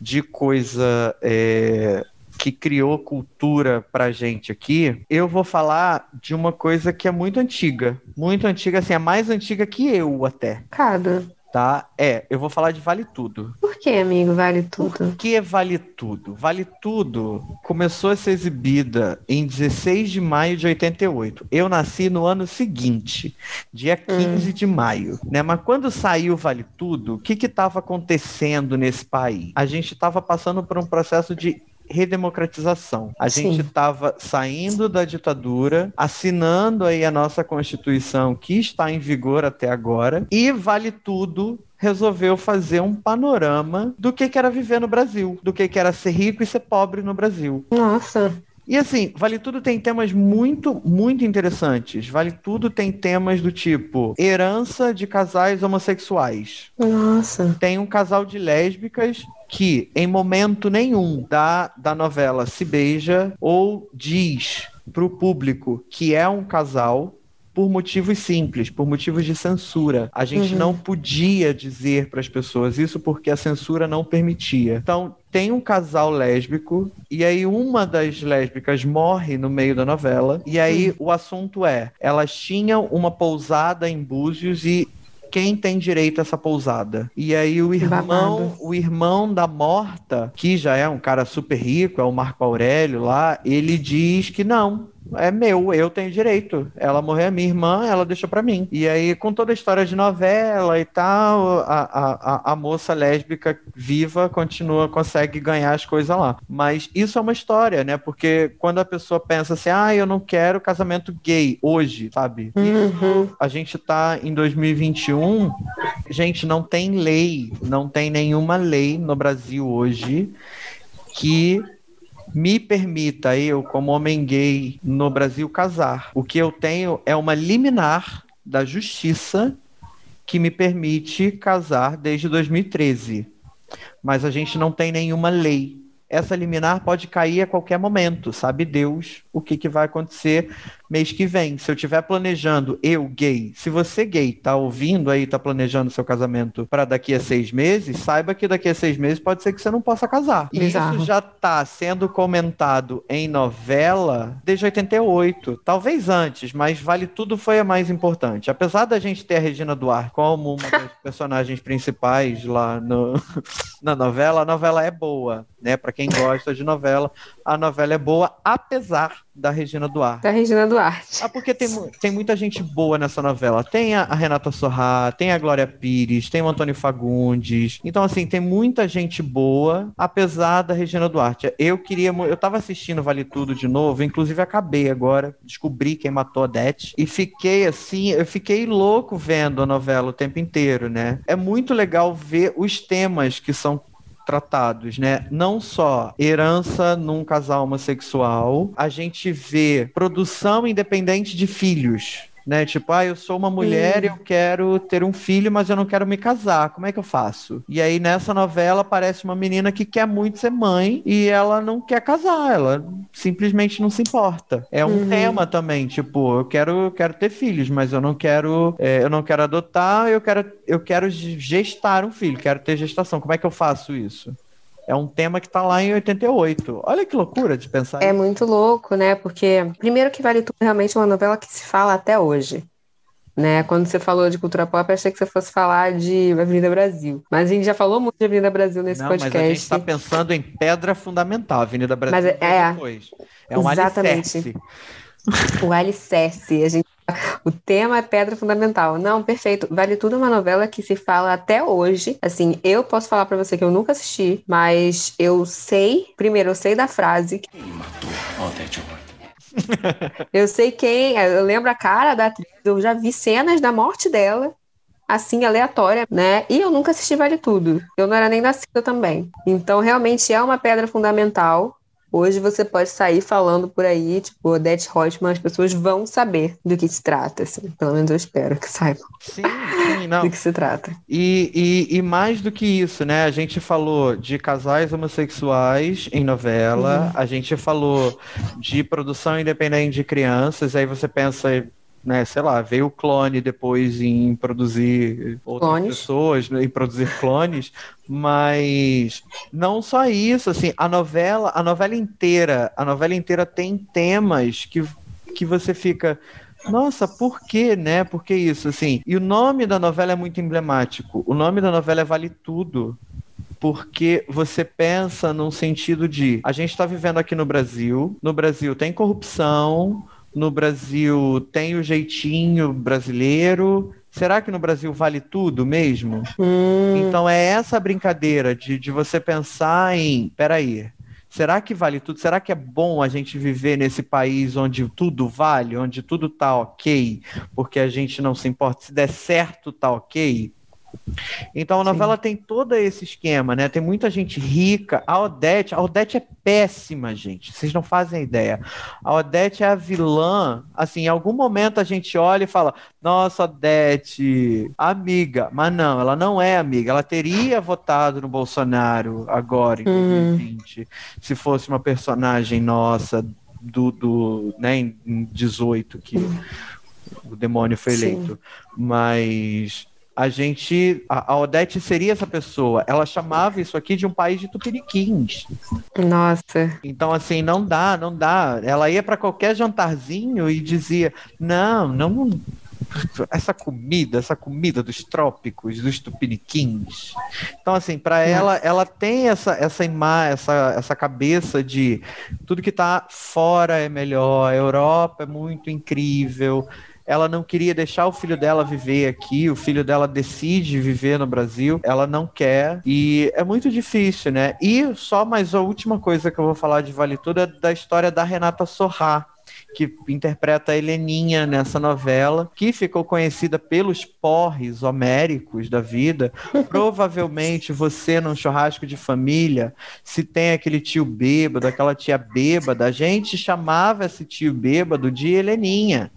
de coisa é, que criou cultura pra gente aqui, eu vou falar de uma coisa que é muito antiga. Muito antiga, assim, é mais antiga que eu até, Cado. tá? É, eu vou falar de Vale Tudo. Por que, amigo? Vale tudo. Por que Vale Tudo? Vale Tudo começou a ser exibida em 16 de maio de 88. Eu nasci no ano seguinte, dia 15 de maio, né? Mas quando saiu Vale Tudo, o que que estava acontecendo nesse país? A gente estava passando por um processo de redemocratização. A Sim. gente estava saindo da ditadura, assinando aí a nossa Constituição que está em vigor até agora, e Vale Tudo resolveu fazer um panorama do que, que era viver no Brasil, do que, que era ser rico e ser pobre no Brasil. Nossa. E assim, Vale Tudo tem temas muito, muito interessantes. Vale Tudo tem temas do tipo herança de casais homossexuais. Nossa. Tem um casal de lésbicas que, em momento nenhum da, da novela, se beija ou diz para o público que é um casal por motivos simples, por motivos de censura. A gente uhum. não podia dizer para as pessoas isso porque a censura não permitia. Então, tem um casal lésbico e aí uma das lésbicas morre no meio da novela e aí uhum. o assunto é, elas tinham uma pousada em Búzios e quem tem direito a essa pousada. E aí o irmão, o irmão da morta, que já é um cara super rico, é o Marco Aurélio lá, ele diz que não, é meu, eu tenho direito. Ela morreu, é minha irmã, ela deixou para mim. E aí, com toda a história de novela e tal, a, a, a moça lésbica viva continua, consegue ganhar as coisas lá. Mas isso é uma história, né? Porque quando a pessoa pensa assim, ah, eu não quero casamento gay hoje, sabe? Uhum. a gente tá em 2021, gente, não tem lei, não tem nenhuma lei no Brasil hoje que me permita eu, como homem gay no Brasil, casar. O que eu tenho é uma liminar da justiça que me permite casar desde 2013. Mas a gente não tem nenhuma lei. Essa liminar pode cair a qualquer momento, sabe Deus o que, que vai acontecer mês que vem. Se eu estiver planejando, eu gay, se você gay tá ouvindo aí, tá planejando seu casamento para daqui a seis meses, saiba que daqui a seis meses pode ser que você não possa casar. E Exato. isso já tá sendo comentado em novela desde 88, talvez antes, mas Vale Tudo foi a mais importante. Apesar da gente ter a Regina Duarte como uma das personagens principais lá no, na novela, a novela é boa, né? Para quem gosta de novela, a novela é boa, apesar da Regina Duarte. Da Regina Duarte. Ah, porque tem, tem muita gente boa nessa novela. Tem a, a Renata Sorrá, tem a Glória Pires, tem o Antônio Fagundes. Então, assim, tem muita gente boa, apesar da Regina Duarte. Eu queria. Eu tava assistindo Vale Tudo de novo, inclusive acabei agora, descobri quem matou a Dete. E fiquei assim, eu fiquei louco vendo a novela o tempo inteiro, né? É muito legal ver os temas que são tratados, né? Não só herança num casal homossexual, a gente vê produção independente de filhos, né? Tipo, ah, eu sou uma mulher e eu quero ter um filho, mas eu não quero me casar. Como é que eu faço? E aí nessa novela aparece uma menina que quer muito ser mãe e ela não quer casar, ela simplesmente não se importa. É um uhum. tema também, tipo, eu quero, eu quero ter filhos, mas eu não quero, é, eu não quero adotar, eu quero, eu quero gestar um filho, quero ter gestação. Como é que eu faço isso? É um tema que está lá em 88. Olha que loucura de pensar. É isso. muito louco, né? Porque, primeiro que Vale Tudo realmente é uma novela que se fala até hoje. Né? Quando você falou de cultura pop, achei que você fosse falar de Avenida Brasil. Mas a gente já falou muito de Avenida Brasil nesse Não, podcast. Mas a gente está pensando em pedra fundamental. Avenida Brasil mas é, é depois. É um exatamente. alicerce. O alicerce. A gente o tema é pedra fundamental. Não, perfeito. Vale Tudo é uma novela que se fala até hoje. Assim, eu posso falar para você que eu nunca assisti, mas eu sei, primeiro, eu sei da frase. Quem matou Odete Eu sei quem, eu lembro a cara da atriz, eu já vi cenas da morte dela, assim, aleatória, né? E eu nunca assisti Vale Tudo. Eu não era nem nascida também. Então, realmente é uma pedra fundamental. Hoje você pode sair falando por aí, tipo, Odete Reutemann, as pessoas vão saber do que se trata, assim. Pelo menos eu espero que saibam. Sim, sim, não. do que se trata. E, e, e, mais do que isso, né? A gente falou de casais homossexuais em novela, uhum. a gente falou de produção independente de crianças, aí você pensa né, sei lá, veio o clone depois em produzir outras clones. pessoas, né, em produzir clones, mas não só isso, assim, a novela, a novela inteira, a novela inteira tem temas que, que você fica, nossa, por que, né? Por que isso, assim? E o nome da novela é muito emblemático. O nome da novela é Vale Tudo porque você pensa num sentido de a gente está vivendo aqui no Brasil, no Brasil tem corrupção, no Brasil tem o jeitinho brasileiro. Será que no Brasil vale tudo mesmo? Hum. Então é essa brincadeira de, de você pensar em, peraí, será que vale tudo? Será que é bom a gente viver nesse país onde tudo vale, onde tudo tá ok, porque a gente não se importa se der certo tá ok? Então a novela Sim. tem todo esse esquema, né? Tem muita gente rica. A Odete, a Odete é péssima, gente. Vocês não fazem ideia. A Odete é a vilã. Assim, em algum momento a gente olha e fala: Nossa, Odete, amiga. Mas não, ela não é amiga. Ela teria votado no Bolsonaro agora, em 2020, uhum. se fosse uma personagem nossa do, do né, em 18 que o demônio foi eleito. Sim. Mas a gente. A, a, Odete seria essa pessoa. Ela chamava isso aqui de um país de tupiniquins. Nossa. Então, assim, não dá, não dá. Ela ia para qualquer jantarzinho e dizia: não, não. Essa comida, essa comida dos trópicos, dos tupiniquins. Então, assim, para ela, ela tem essa essa imagem, essa, essa cabeça de tudo que está fora é melhor, a Europa é muito incrível, ela não queria deixar o filho dela viver aqui, o filho dela decide viver no Brasil, ela não quer, e é muito difícil, né? E só mais a última coisa que eu vou falar de Vale Tudo é da história da Renata Sorrá, que interpreta a Heleninha nessa novela, que ficou conhecida pelos porres homéricos da vida. Provavelmente você, num churrasco de família, se tem aquele tio bêbado, aquela tia bêbada, a gente chamava esse tio bêbado de Heleninha.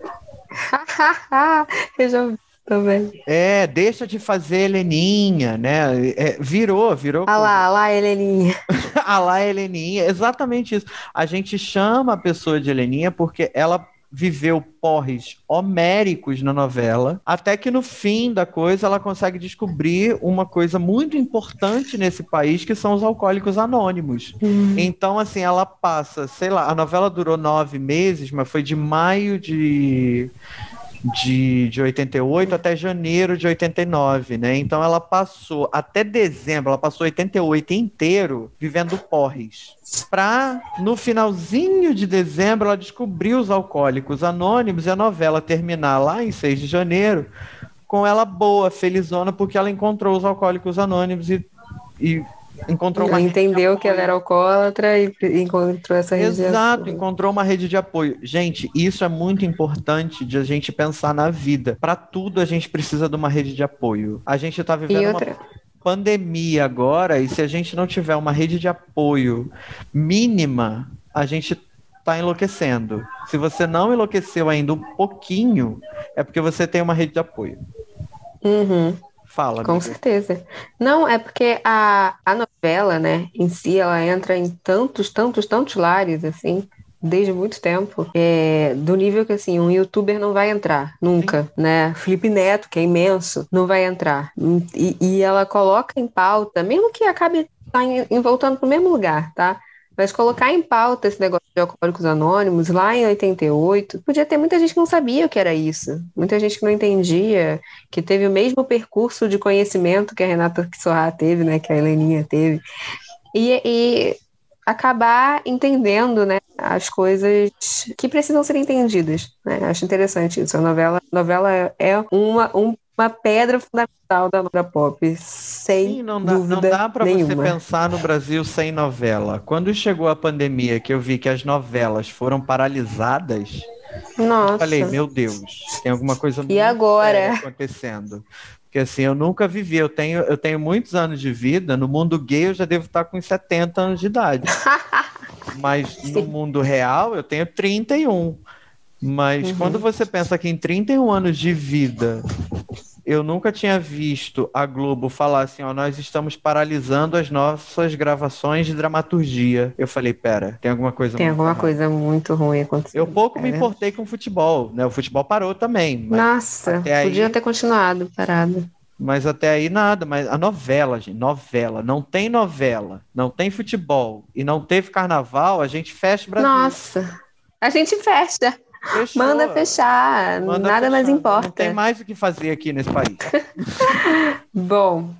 eu já ouvi também. É, deixa de fazer Heleninha, né? É, virou, virou. Ah lá, ah lá, Heleninha. ah lá, Heleninha, exatamente isso. A gente chama a pessoa de Heleninha porque ela viveu porres homéricos na novela, até que no fim da coisa ela consegue descobrir uma coisa muito importante nesse país, que são os alcoólicos anônimos. Hum. Então, assim, ela passa, sei lá, a novela durou nove meses, mas foi de maio de de, de 88 até janeiro de 89, né? Então ela passou até dezembro, ela passou 88 inteiro vivendo porres. Pra, no finalzinho de dezembro, ela descobriu os alcoólicos anônimos e a novela terminar lá em 6 de janeiro com ela boa, felizona, porque ela encontrou os alcoólicos anônimos e, e encontrou uma entendeu que ela era alcoólatra e encontrou essa rede Exato, encontrou uma rede de apoio. Gente, isso é muito importante de a gente pensar na vida. Para tudo a gente precisa de uma rede de apoio. A gente está vivendo uma pandemia agora e se a gente não tiver uma rede de apoio mínima, a gente está enlouquecendo. Se você não enlouqueceu ainda um pouquinho, é porque você tem uma rede de apoio. Uhum. Fala. Com certeza. Não, é porque a, a novela, né, em si, ela entra em tantos, tantos, tantos lares, assim, desde muito tempo, é, do nível que, assim, um youtuber não vai entrar, nunca, Sim. né? Felipe Neto, que é imenso, não vai entrar. E, e ela coloca em pauta, mesmo que acabe tá em, em voltando para o mesmo lugar, tá? Mas colocar em pauta esse negócio de alcoólicos anônimos lá em 88, podia ter muita gente que não sabia o que era isso. Muita gente que não entendia, que teve o mesmo percurso de conhecimento que a Renata Sorra teve, né? Que a Heleninha teve. E, e acabar entendendo, né, as coisas que precisam ser entendidas, né? Acho interessante isso. A novela, novela é uma, um uma pedra fundamental da novela pop, sem Sim, não dá, não dá para você pensar no Brasil sem novela. Quando chegou a pandemia, que eu vi que as novelas foram paralisadas, Nossa. eu falei, meu Deus, tem alguma coisa e agora? acontecendo. Porque assim, eu nunca vivi, eu tenho, eu tenho muitos anos de vida, no mundo gay eu já devo estar com 70 anos de idade. Mas no mundo real eu tenho 31. Mas uhum. quando você pensa que em 31 anos de vida, eu nunca tinha visto a Globo falar assim, ó, nós estamos paralisando as nossas gravações de dramaturgia. Eu falei, pera, tem alguma coisa Tem alguma coisa muito ruim acontecendo. Eu pouco me importei com o futebol, né? O futebol parou também. Nossa, podia aí... ter continuado parado. Mas até aí nada, mas a novela, gente, novela, não tem novela, não tem futebol e não teve carnaval, a gente fecha o Brasil. Nossa, a gente fecha. Fechou. Manda fechar, Manda nada fechar. mais importa. Não tem mais o que fazer aqui nesse país. Bom,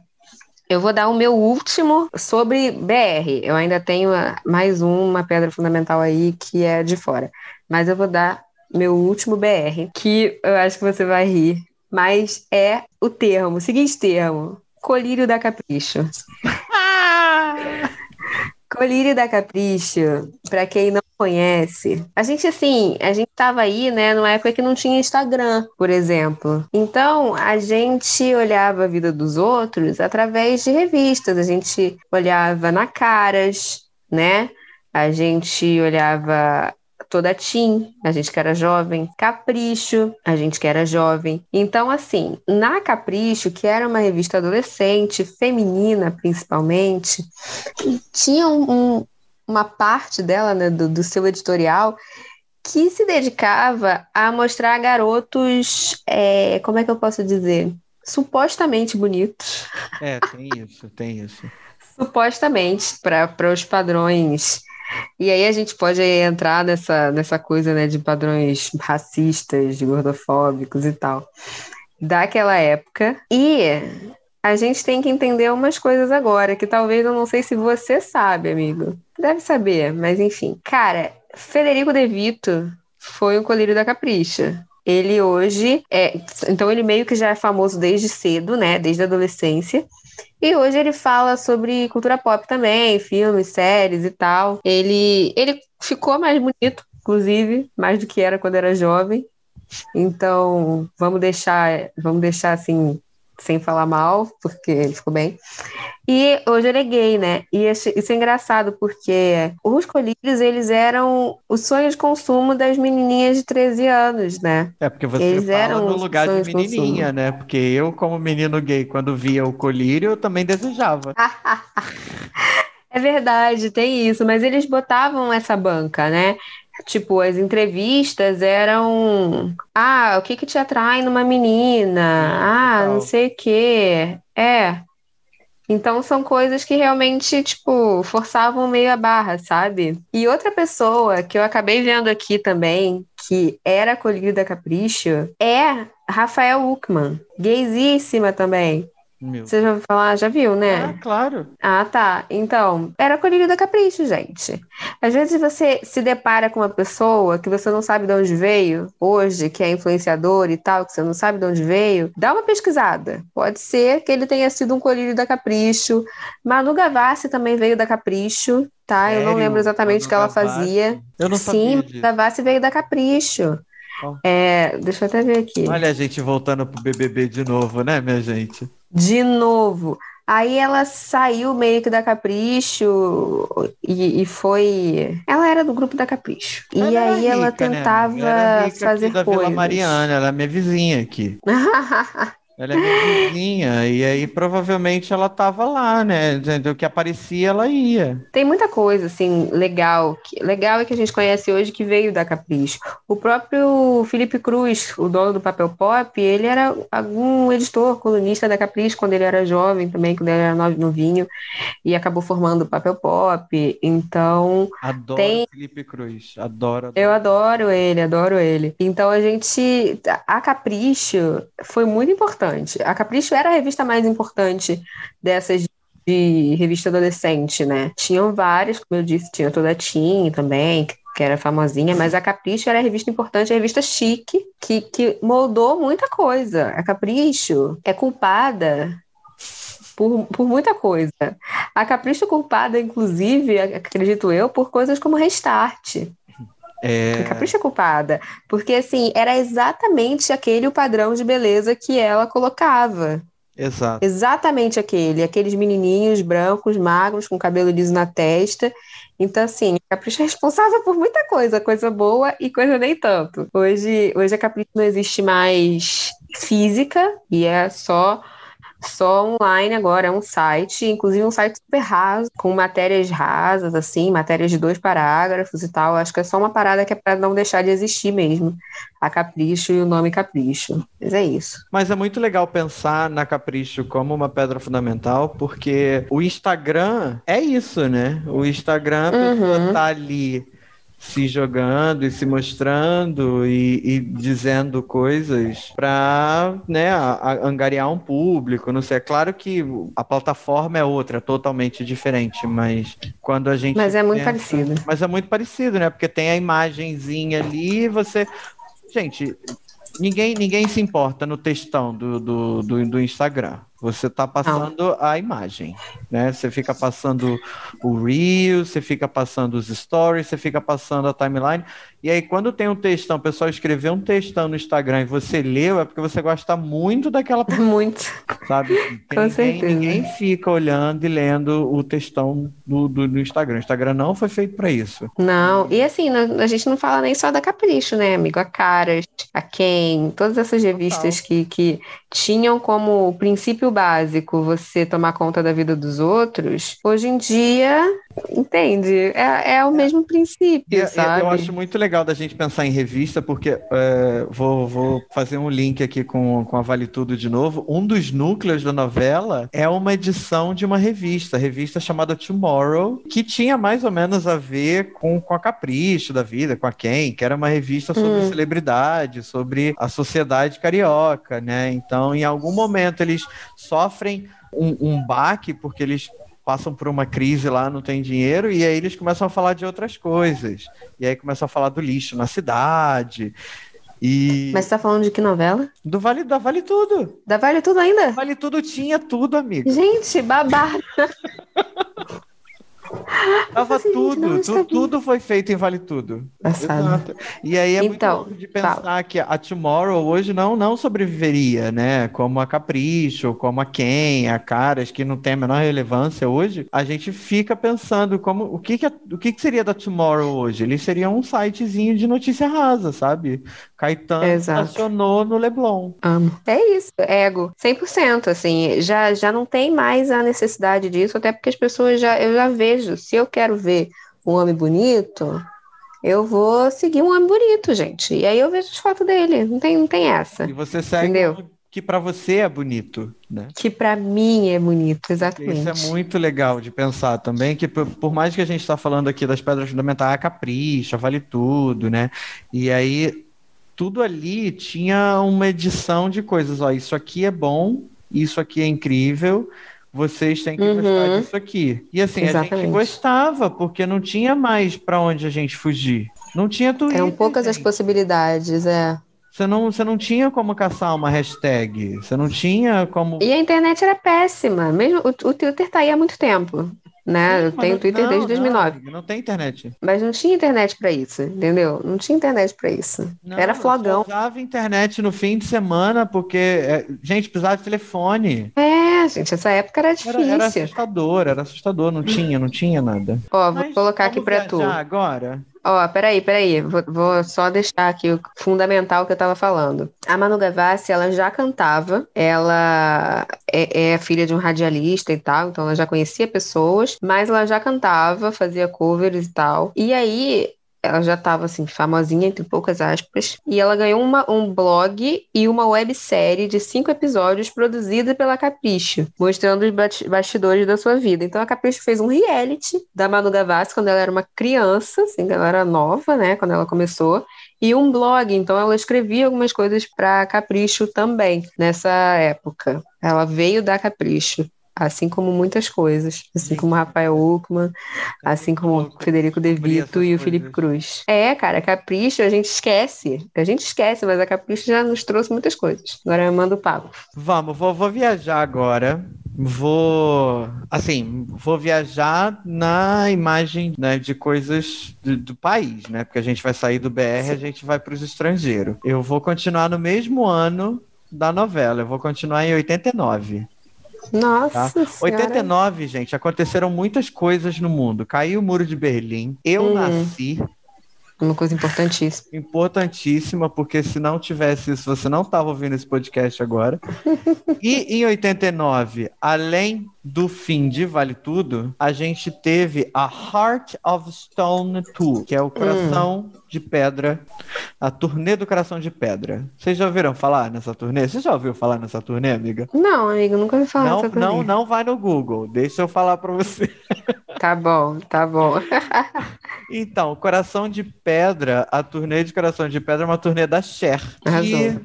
eu vou dar o meu último sobre BR. Eu ainda tenho mais uma pedra fundamental aí que é de fora. Mas eu vou dar meu último BR, que eu acho que você vai rir. Mas é o termo, o seguinte termo: colírio da capricho. Colírio da Capricho, para quem não conhece, a gente assim, a gente tava aí, né, numa época que não tinha Instagram, por exemplo. Então, a gente olhava a vida dos outros através de revistas, a gente olhava na Caras, né? A gente olhava toda teen, a gente que era jovem, Capricho, a gente que era jovem. Então, assim, na Capricho, que era uma revista adolescente, feminina principalmente, tinha um uma parte dela, né, do, do seu editorial, que se dedicava a mostrar garotos, é, como é que eu posso dizer? Supostamente bonitos. É, tem isso, tem isso. Supostamente, para os padrões. E aí a gente pode entrar nessa, nessa coisa né, de padrões racistas, gordofóbicos e tal, daquela época. E a gente tem que entender umas coisas agora, que talvez eu não sei se você sabe, amigo. Deve saber, mas enfim. Cara, Federico De Vito foi um colírio da Capricha. Ele hoje é. Então, ele meio que já é famoso desde cedo, né? Desde a adolescência. E hoje ele fala sobre cultura pop também, filmes, séries e tal. Ele, ele ficou mais bonito, inclusive, mais do que era quando era jovem. Então, vamos deixar, vamos deixar assim sem falar mal, porque ele ficou bem. E hoje ele é gay, né? E isso é engraçado, porque os colírios, eles eram o sonho de consumo das menininhas de 13 anos, né? É, porque você eles fala no lugar de menininha, de né? Porque eu, como menino gay, quando via o colírio, eu também desejava. é verdade, tem isso. Mas eles botavam essa banca, né? Tipo, as entrevistas eram. Ah, o que que te atrai numa menina? ah, não sei o quê. É. Então são coisas que realmente, tipo, forçavam meio a barra, sabe? E outra pessoa que eu acabei vendo aqui também, que era colhida da Capricho, é Rafael Uckman, gaysíssima também. Meu. Você já ouviu falar? Já viu, né? Ah, claro. Ah, tá. Então, era colírio da capricho, gente. Às vezes você se depara com uma pessoa que você não sabe de onde veio, hoje, que é influenciador e tal, que você não sabe de onde veio, dá uma pesquisada. Pode ser que ele tenha sido um colírio da capricho. Manu Gavassi também veio da capricho, tá? Sério? Eu não lembro exatamente o que ela fazia. Eu não Sim, Manu Gavassi veio da capricho. É, deixa eu até ver aqui. Olha a gente voltando pro BBB de novo, né, minha gente? De novo. Aí ela saiu meio que da Capricho e, e foi. Ela era do grupo da Capricho. Ela e aí rica, ela né? tentava né? fazer da coisas. Vila Mariana, ela é minha vizinha aqui. Ela é minha vizinha, e aí provavelmente ela tava lá, né? O que aparecia, ela ia. Tem muita coisa, assim, legal. Legal é que a gente conhece hoje que veio da Capricho. O próprio Felipe Cruz, o dono do Papel Pop, ele era algum editor, colunista da Capricho quando ele era jovem também, quando ele era novinho, e acabou formando o Papel Pop. Então. Adoro tem... Felipe Cruz, adoro, adoro. Eu adoro ele, adoro ele. Então a gente. A Capricho foi muito importante importante. A Capricho era a revista mais importante dessas de revista adolescente, né? Tinham várias, como eu disse, tinha toda a Tim também, que era famosinha, mas a Capricho era a revista importante, a revista chique, que, que moldou muita coisa. A Capricho é culpada por, por muita coisa. A Capricho culpada, inclusive, acredito eu, por coisas como Restart. É... Capricha culpada. Porque, assim, era exatamente aquele o padrão de beleza que ela colocava. Exato. Exatamente aquele. Aqueles menininhos brancos, magros, com cabelo liso na testa. Então, assim, a Capricha é responsável por muita coisa, coisa boa e coisa nem tanto. Hoje, hoje a Capricha não existe mais física e é só só online agora, é um site, inclusive um site super raso, com matérias rasas, assim, matérias de dois parágrafos e tal. Acho que é só uma parada que é para não deixar de existir mesmo. A Capricho e o nome Capricho. Mas é isso. Mas é muito legal pensar na Capricho como uma pedra fundamental, porque o Instagram é isso, né? O Instagram, a pessoa uhum. tá ali se jogando e se mostrando e, e dizendo coisas para né, angariar um público. Não sei, é claro que a plataforma é outra, totalmente diferente, mas quando a gente. Mas é muito pensa, parecido. Mas é muito parecido, né? Porque tem a imagenzinha ali e você. Gente, ninguém, ninguém se importa no textão do, do, do, do Instagram. Você está passando Não. a imagem, né? Você fica passando o Reel, você fica passando os stories, você fica passando a timeline. E aí, quando tem um textão, o pessoal escreveu um textão no Instagram e você leu, é porque você gosta muito daquela pessoa. Muito. Sabe? Com ninguém, certeza. Ninguém fica olhando e lendo o textão do, do, do Instagram. O Instagram não foi feito para isso. Não, e assim, a gente não fala nem só da Capricho, né, amigo? A Caras, a Quem, todas essas revistas que, que, tinham como princípio básico você tomar conta da vida dos outros, hoje em dia, entende? É, é o mesmo princípio, E- e sabe? Eu acho muito legal da gente pensar em revista, porque é, vou, vou fazer um link aqui com, com a Vale Tudo de novo. Um dos núcleos da novela é uma edição de uma revista, revista chamada Tomorrow, que tinha mais ou menos a ver com, com a Capricho da vida, com a Quem, que era uma revista sobre Hum. celebridade, sobre a sociedade carioca, né? Então, em algum momento, eles sofrem um, um baque, porque eles passam por uma crise lá, não tem dinheiro, e aí eles começam a falar de outras coisas. E aí começam a falar do lixo na cidade. E Mas você tá falando de que novela? do Vale da Vale Tudo. Da Vale Tudo ainda? Vale Tudo tinha tudo, amigo. Gente, babado. Tava assim, tudo, tu- tudo foi feito em Vale Tudo. Passado. Exato. E aí é Então, muito louco de pensar que a Tomorrow hoje não, não sobreviveria, né? Como a Capricho, como a Ken, a Caras, que não tem a menor relevância hoje. A gente fica pensando como o que, que, a- o que, que seria da Tomorrow hoje? Eles seriam um sitezinho de notícia rasa, sabe? Caetano Exato. acionou no Leblon. Amo. É isso, ego. 100%, assim, já, já não tem mais a necessidade disso, até porque as pessoas já, eu já vejo, se eu quero ver um homem bonito, eu vou seguir um homem bonito, gente. E aí eu vejo as fotos dele, não tem, não tem essa. E você segue Entendeu? um que pra você é bonito, né? Que pra mim é bonito, Isso exatamente. é muito legal de pensar também, que por, por mais que a gente está falando aqui das pedras fundamentais, a capricha, vale tudo, né? E aí, tudo ali tinha uma edição de coisas, ó, isso aqui é bom, isso aqui é incrível, vocês têm que Uhum. gostar disso aqui. E assim, a gente Exatamente. gostava, porque não tinha mais para onde a gente fugir. Não tinha Twitter, Eram poucas as gente. possibilidades, é. Você não, você não tinha como caçar uma hashtag, você não tinha como... E a internet era péssima, mesmo o, o Twitter tá aí há muito tempo, né? Sim, Eu tenho não- Twitter não, desde 2009. Não, não tem internet. Mas não tinha internet pra isso, entendeu? Não tinha internet pra isso. Não, Era eu flogão. só usava internet no fim de semana porque, é, gente, precisava de telefone. É, gente, essa época era Era, difícil. era assustador, era assustador, não tinha, não tinha nada. Ó, vou Mas colocar aqui pra tu. agora? Ó, peraí, peraí. Vou, vou só deixar aqui o fundamental que eu tava falando. A Manu Gavassi, ela já cantava, ela é, é filha de um radialista e tal, então ela já conhecia pessoas, mas ela já cantava, fazia covers e tal. E aí. Ela já estava assim, famosinha, entre poucas aspas, e ela ganhou uma- um blog e uma websérie de cinco episódios produzida pela Capricho, mostrando os bastidores da sua vida. Então a Capricho fez um reality da Manu Gavassi quando ela era uma criança, assim, ela era nova, né, quando ela começou, e um blog, então ela escrevia algumas coisas para Capricho também, nessa época. Ela veio da Capricho. Assim como muitas coisas, assim como Rafael Uckman, assim como Federico De Vito e o Felipe. Cruz. É, cara, Capricho a gente esquece. A gente esquece, mas a Capricho já nos trouxe muitas coisas. Agora eu mando o papo. Vamos, vou, vou viajar agora. Vou, assim, vou viajar na imagem, né, de coisas do, do país, né? Porque a gente vai sair do BR, a gente vai para os estrangeiros. Eu vou continuar no mesmo ano da novela. Eu vou continuar em 89. Nossa senhora. 89, gente, aconteceram muitas coisas no mundo. Caiu o muro de Berlim. Eu Hum. nasci, Uma coisa importantíssima. importantíssima, porque se não tivesse isso, você não estava ouvindo esse podcast agora. e em 89, além do fim de Vale Tudo, a gente teve a Heart of Stone Tour, que é o coração de pedra, a turnê do coração de pedra. Vocês já ouviram falar nessa turnê? Você já ouviu falar nessa turnê, amiga? Não, amigo, nunca ouvi falar Não, dessa não, turnê. não vai no Google. Deixa eu falar para você. Tá bom, tá bom. Então, Coração de Pedra, a turnê de Coração de Pedra é uma turnê da Cher. Que Arrasou.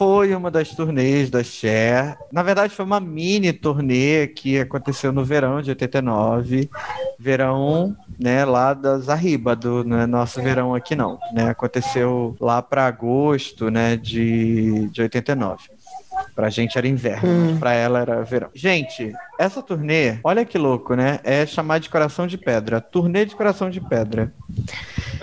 Foi uma das turnês da Cher. Na verdade, foi uma mini turnê que aconteceu no verão de 89. Verão, né, lá das Arriba, do é nosso verão aqui não, né? Aconteceu lá para agosto, né, de, de 89. Pra gente era inverno, Hum. pra ela era verão. Gente, essa turnê, olha que louco, né? É chamar de Coração de Pedra. Turnê de Coração de Pedra.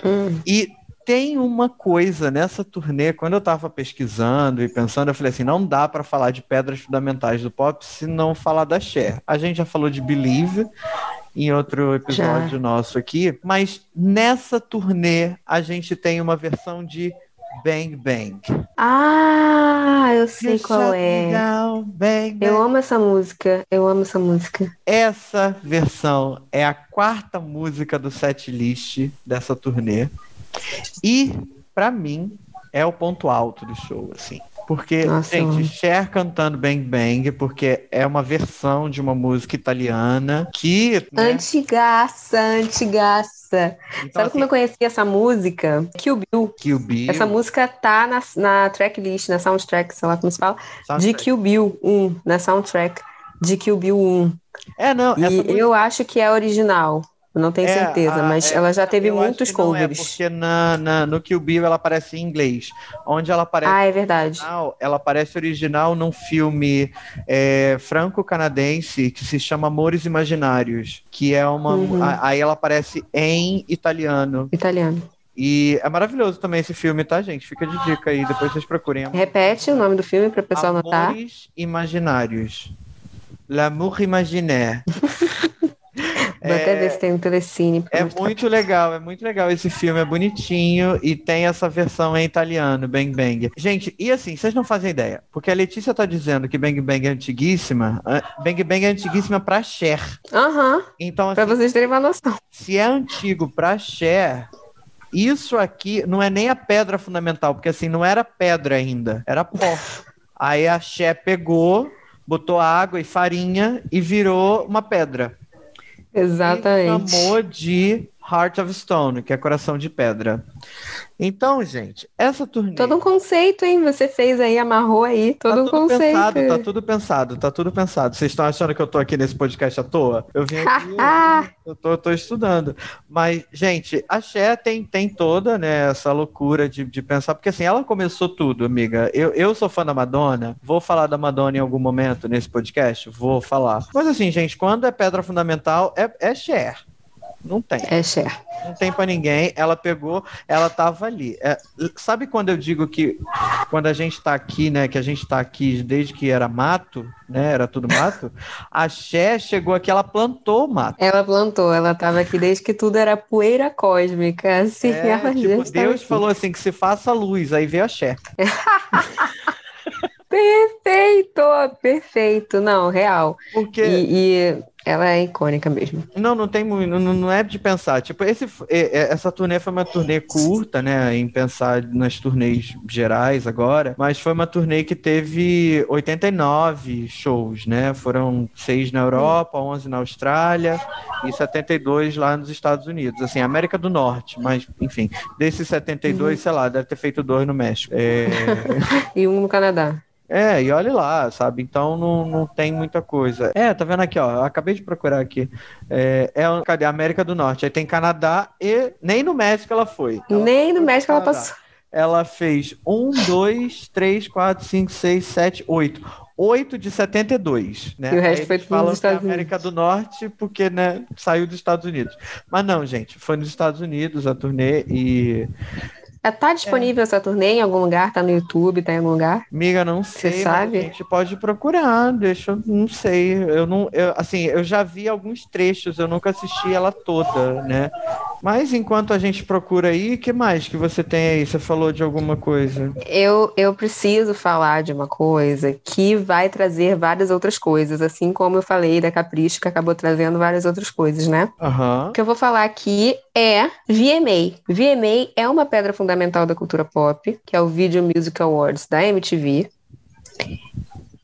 Hum, E tem uma coisa nessa turnê, quando eu tava pesquisando e pensando, eu falei assim, não dá pra falar de pedras fundamentais do pop se não falar da Cher. A gente já falou de Believe em outro episódio nosso aqui, mas nessa turnê a gente tem uma versão de Bang Bang. Ah, eu sei You qual é. down, bang, bang. Eu amo essa música. Eu amo essa música. Essa versão é a quarta música do set list dessa turnê. E, pra mim, é o ponto alto do show, assim. Porque, Nossa, gente. Cher cantando Bang Bang, porque é uma versão de uma música italiana que. Né, Antigaça, antigaça. então, Sabe como eu conheci essa música? Kill Bill. Kill Bill, Essa música tá na, na tracklist, na soundtrack, sei lá como se fala, de Kill Bill 1, na soundtrack de Kill Bill 1. É, não, E música eu acho que é original. Eu não tenho É, certeza, a- mas é, ela já teve muitos não é, covers. porque na, na- no Kill Bill ela aparece em inglês. Onde ela aparece Ah, é verdade. original, ela aparece original num filme é, franco-canadense que se chama Amores Imaginários, que é uma. Uhum. a- Aí ela aparece em italiano. Italiano. E é maravilhoso também esse filme, tá, gente? Fica de dica aí, depois vocês procurem. Repete o nome do filme para o pessoal anotar. Amores Imaginários. L'amour imaginaire. Vou até ver se tem um telecine. pra É mostrar. muito legal, é muito legal esse filme, é bonitinho e tem essa versão em italiano, Bang Bang. Gente, e assim, vocês não fazem ideia, porque a Letícia tá dizendo que Bang Bang é antiguíssima, ah, Bang Bang é antiguíssima pra Cher. Aham, Então, pra assim, vocês terem uma noção. se é antigo pra Cher, isso aqui não é nem a pedra fundamental, porque assim, não era pedra ainda, era pó. Aí a Cher pegou, botou água e farinha e virou uma pedra. Exatamente. E chamou de Heart of Stone, que é coração de pedra. Então, gente, essa turnê. Todo um conceito, hein? Você fez aí, amarrou aí, Tá todo um tudo conceito. pensado, tá tudo pensado, tá tudo pensado. Vocês estão achando que eu tô aqui nesse podcast à toa? Eu vim aqui, eu tô, eu tô estudando. Mas, gente, a Cher tem, tem toda, né, essa loucura de, de pensar, porque assim, ela começou tudo, amiga. Eu, eu sou fã da Madonna, vou falar da Madonna em algum momento nesse podcast? Vou falar. Mas assim, gente, quando é pedra fundamental, é, é Cher. Não tem. É, Cher. Não tem pra ninguém. Ela pegou, ela tava ali. É, sabe quando eu digo que quando a gente tá aqui, né? Que a gente tá aqui desde que era mato, né? Era tudo mato. A Xé chegou aqui, ela plantou o mato. Ela plantou, ela tava aqui desde que tudo era poeira cósmica, assim, É, tipo, estava Deus falou assim que se faça luz, aí veio a Xé. Perfeito, perfeito, não, real. Porque E, e ela é icônica mesmo. Não, não tem muito, não, não é de pensar. Tipo, esse, essa turnê foi uma turnê curta, né? Em pensar nas turnês gerais agora, mas foi uma turnê que teve 89 shows, né? Foram seis na Europa, 11 na Austrália e 72 lá nos Estados Unidos, assim, América do Norte, mas enfim, desses 72, sei lá, deve ter feito dois no México. É, E um no Canadá. É, e olhe lá, sabe? Então não, não tem muita coisa. É, tá vendo aqui, ó? Acabei de procurar aqui. É, é cadê? América do Norte. Aí tem Canadá e nem no México ela foi. Ela Nem foi no México ela passou. Ela fez um, dois, três, quatro, cinco, seis, sete, oito. Oito de 72, né? E o resto foi tudo nos é Estados América do Norte porque, né, saiu dos Estados Unidos. Mas não, gente, foi nos Estados Unidos a turnê e Tá disponível essa turnê em algum lugar? Tá no YouTube? Tá em algum lugar? Miga, não Você sei, mas sabe? a gente pode procurar, deixa eu, não sei, eu não, eu, assim, eu já vi alguns trechos, eu nunca assisti ela toda, né? Mas enquanto a gente procura aí, o que mais que você tem aí? Você falou de alguma coisa? Eu, eu preciso falar de uma coisa que vai trazer várias outras coisas, assim como eu falei da Capricho, que acabou trazendo várias outras coisas, né? Aham. O que eu vou falar aqui é VMA. VMA é uma pedra fundamental da cultura pop, que é o Video Music Awards da MTV.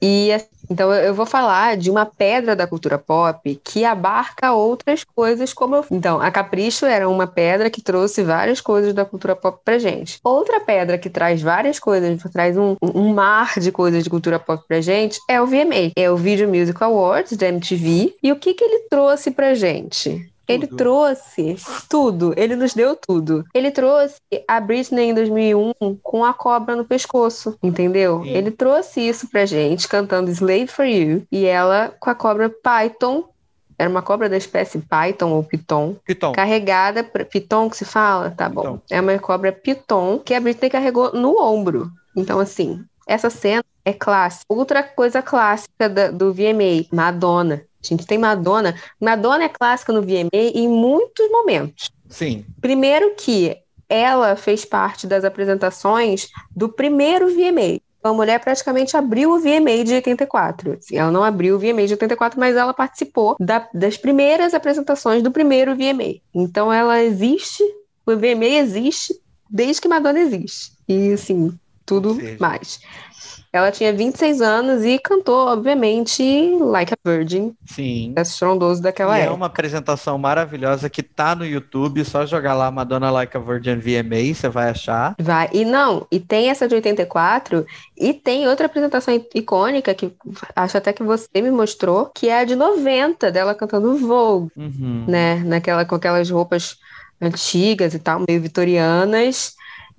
E então eu vou falar de uma pedra da cultura pop que abarca outras coisas, como eu... Então, a Capricho era uma pedra que trouxe várias coisas da cultura pop pra gente. Outra pedra que traz várias coisas, traz um, um mar de coisas de cultura pop pra gente, é o VMA. É o Video Music Awards da MTV. E o que que ele trouxe pra gente? Ele Tudo. trouxe tudo, ele nos deu tudo. Ele trouxe a Britney em 2001 com a cobra no pescoço, entendeu? Sim. Ele trouxe isso pra gente cantando Slave for You e ela com a cobra Python. Era uma cobra da espécie Python ou Piton, Piton. carregada por Piton que se fala, tá bom? Piton. É uma cobra Piton que a Britney carregou no ombro. Então assim, essa cena é clássica. Outra coisa clássica da- do VMA, Madonna. A gente tem Madonna. Madonna é clássica no VMA em muitos momentos. Sim. Primeiro que ela fez parte das apresentações do primeiro VMA. Então, a mulher praticamente abriu o VMA de 84. Assim, ela não abriu o VMA de 84, mas ela participou da, das primeiras apresentações do primeiro VMA. Então, ela existe, o VMA existe desde que Madonna existe. E, assim, tudo mais. Ela tinha 26 anos e cantou, obviamente, Like a Virgin. Sim. Estrondoso daquela e época. É uma apresentação maravilhosa que tá no YouTube, só jogar lá Madonna Like a Virgin VMA, você vai achar. Vai. E não, e tem essa de 84, e tem outra apresentação icônica que acho até que você me mostrou, que é a de 90, dela cantando Vogue, uhum. né? Naquela, com aquelas roupas antigas e tal, meio vitorianas.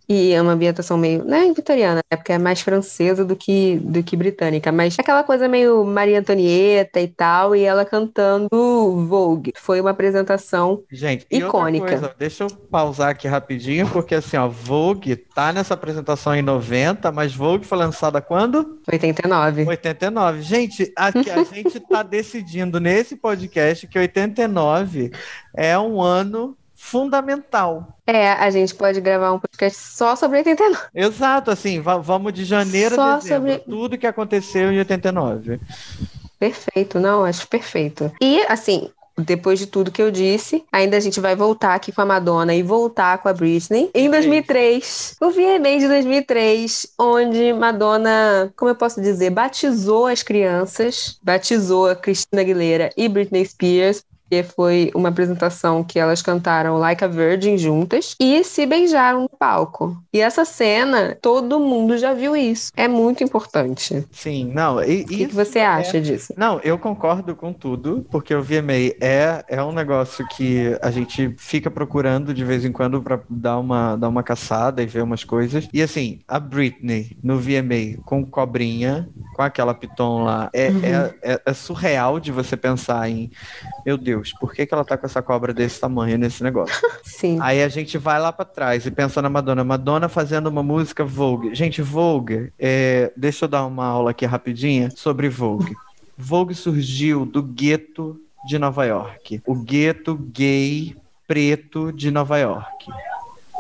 E é uma ambientação meio, né, vitoriana, é porque é mais francesa do que, do que britânica, mas aquela coisa meio Maria Antonieta e tal, e ela cantando Vogue. Foi uma apresentação Gente, icônica. Coisa, deixa eu pausar aqui rapidinho, porque assim, ó, Vogue tá nessa apresentação em 90, mas Vogue foi lançada quando? 89. 89. Gente, aqui a gente tá decidindo nesse podcast que 89 é um ano fundamental. É, a gente pode gravar um podcast só sobre 89. Exato, assim, vamos de janeiro só a dezembro, sobre... tudo que aconteceu em 89. Perfeito, não, acho perfeito. E, assim, depois de tudo que eu disse, ainda a gente vai voltar aqui com a Madonna e voltar com a Britney. Em 2003, o VMA de 2003, onde Madonna, como eu posso dizer, batizou as crianças, batizou a Christina Aguilera e Britney Spears porque foi uma apresentação que elas cantaram Like a Virgin juntas e se beijaram no palco. E essa cena, todo mundo já viu isso. É muito importante. Sim, não. E, o que, que você é... acha disso? Não, eu concordo com tudo, porque o VMA é, é um negócio que a gente fica procurando de vez em quando para dar uma, dar uma caçada e ver umas coisas. E assim, a Britney no VMA com cobrinha, com aquela piton lá, é, uhum. é, é, é surreal de você pensar em, meu Deus Deus, por que, que ela tá com essa cobra desse tamanho nesse negócio? Sim. Aí a gente vai lá para trás e pensa na Madonna. Madonna fazendo uma música Vogue. Gente, Vogue, é... deixa eu dar uma aula aqui rapidinha sobre Vogue. Vogue surgiu do gueto de Nova York. O gueto gay preto de Nova York.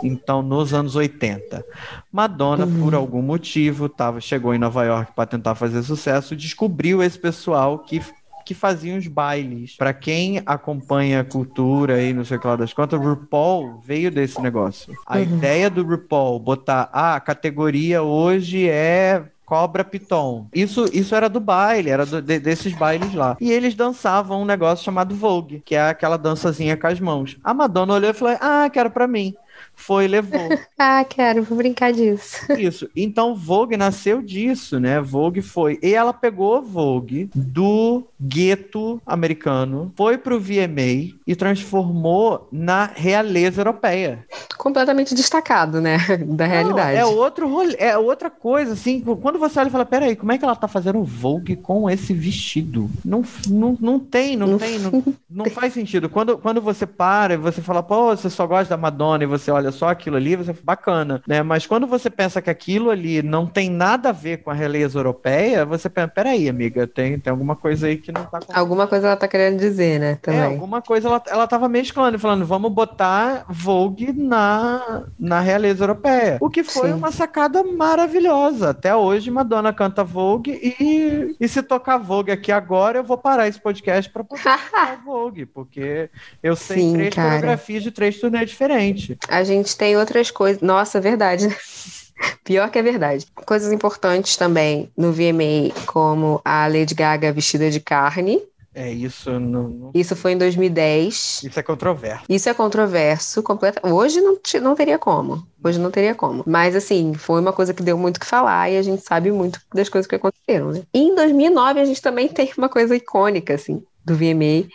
Então, nos anos 80. Madonna, uhum. por algum motivo, tava, chegou em Nova York para tentar fazer sucesso, descobriu esse pessoal que que faziam os bailes. Para quem acompanha a cultura e não sei o que lá das contas, o RuPaul veio desse negócio. A uhum. ideia do RuPaul botar ah, a categoria hoje é Cobra Piton. Isso, isso era do baile, era do, de, desses bailes lá. E eles dançavam um negócio chamado Vogue, que é aquela dançazinha com as mãos. A Madonna olhou e falou: Ah, quero pra mim foi levou. ah, quero, vou brincar disso. Isso. Então Vogue nasceu disso, né? Vogue foi. E ela pegou Vogue do gueto americano, foi pro VMA e transformou na realeza europeia. Completamente destacado, né? Da realidade. Não, é outro rolê, é outra coisa, assim. Quando você olha e fala, peraí, como é que ela tá fazendo Vogue com esse vestido? Não, não, não tem, não, não tem, não, não faz sentido. Quando, quando você para e você fala, pô, você só gosta da Madonna e você olha só aquilo ali, você bacana, né? Mas quando você pensa que aquilo ali não tem nada a ver com a realeza europeia, você pensa, peraí, amiga, tem, tem alguma coisa aí que não tá... Alguma coisa ela tá querendo dizer, né? Também. É, alguma coisa ela, ela tava mesclando, falando, vamos botar Vogue na, na realeza europeia. O que foi Sim. uma sacada maravilhosa. Até hoje, Madonna canta Vogue e, e se tocar Vogue aqui agora, eu vou parar esse podcast pra poder tocar Vogue, porque eu sei Sim, três cara. coreografias de três turnês diferentes. A gente tem outras coisas. Nossa, verdade. Pior que é verdade. Coisas importantes também no VMA, como a Lady Gaga vestida de carne. É, isso não, Isso foi em 2010. Isso é controverso. Isso é controverso. Completa... Hoje não, não teria como. Hoje não teria como. Mas, assim, foi uma coisa que deu muito que falar e a gente sabe muito das coisas que aconteceram, né? E em 2009, a gente também tem uma coisa icônica, assim, do VMA,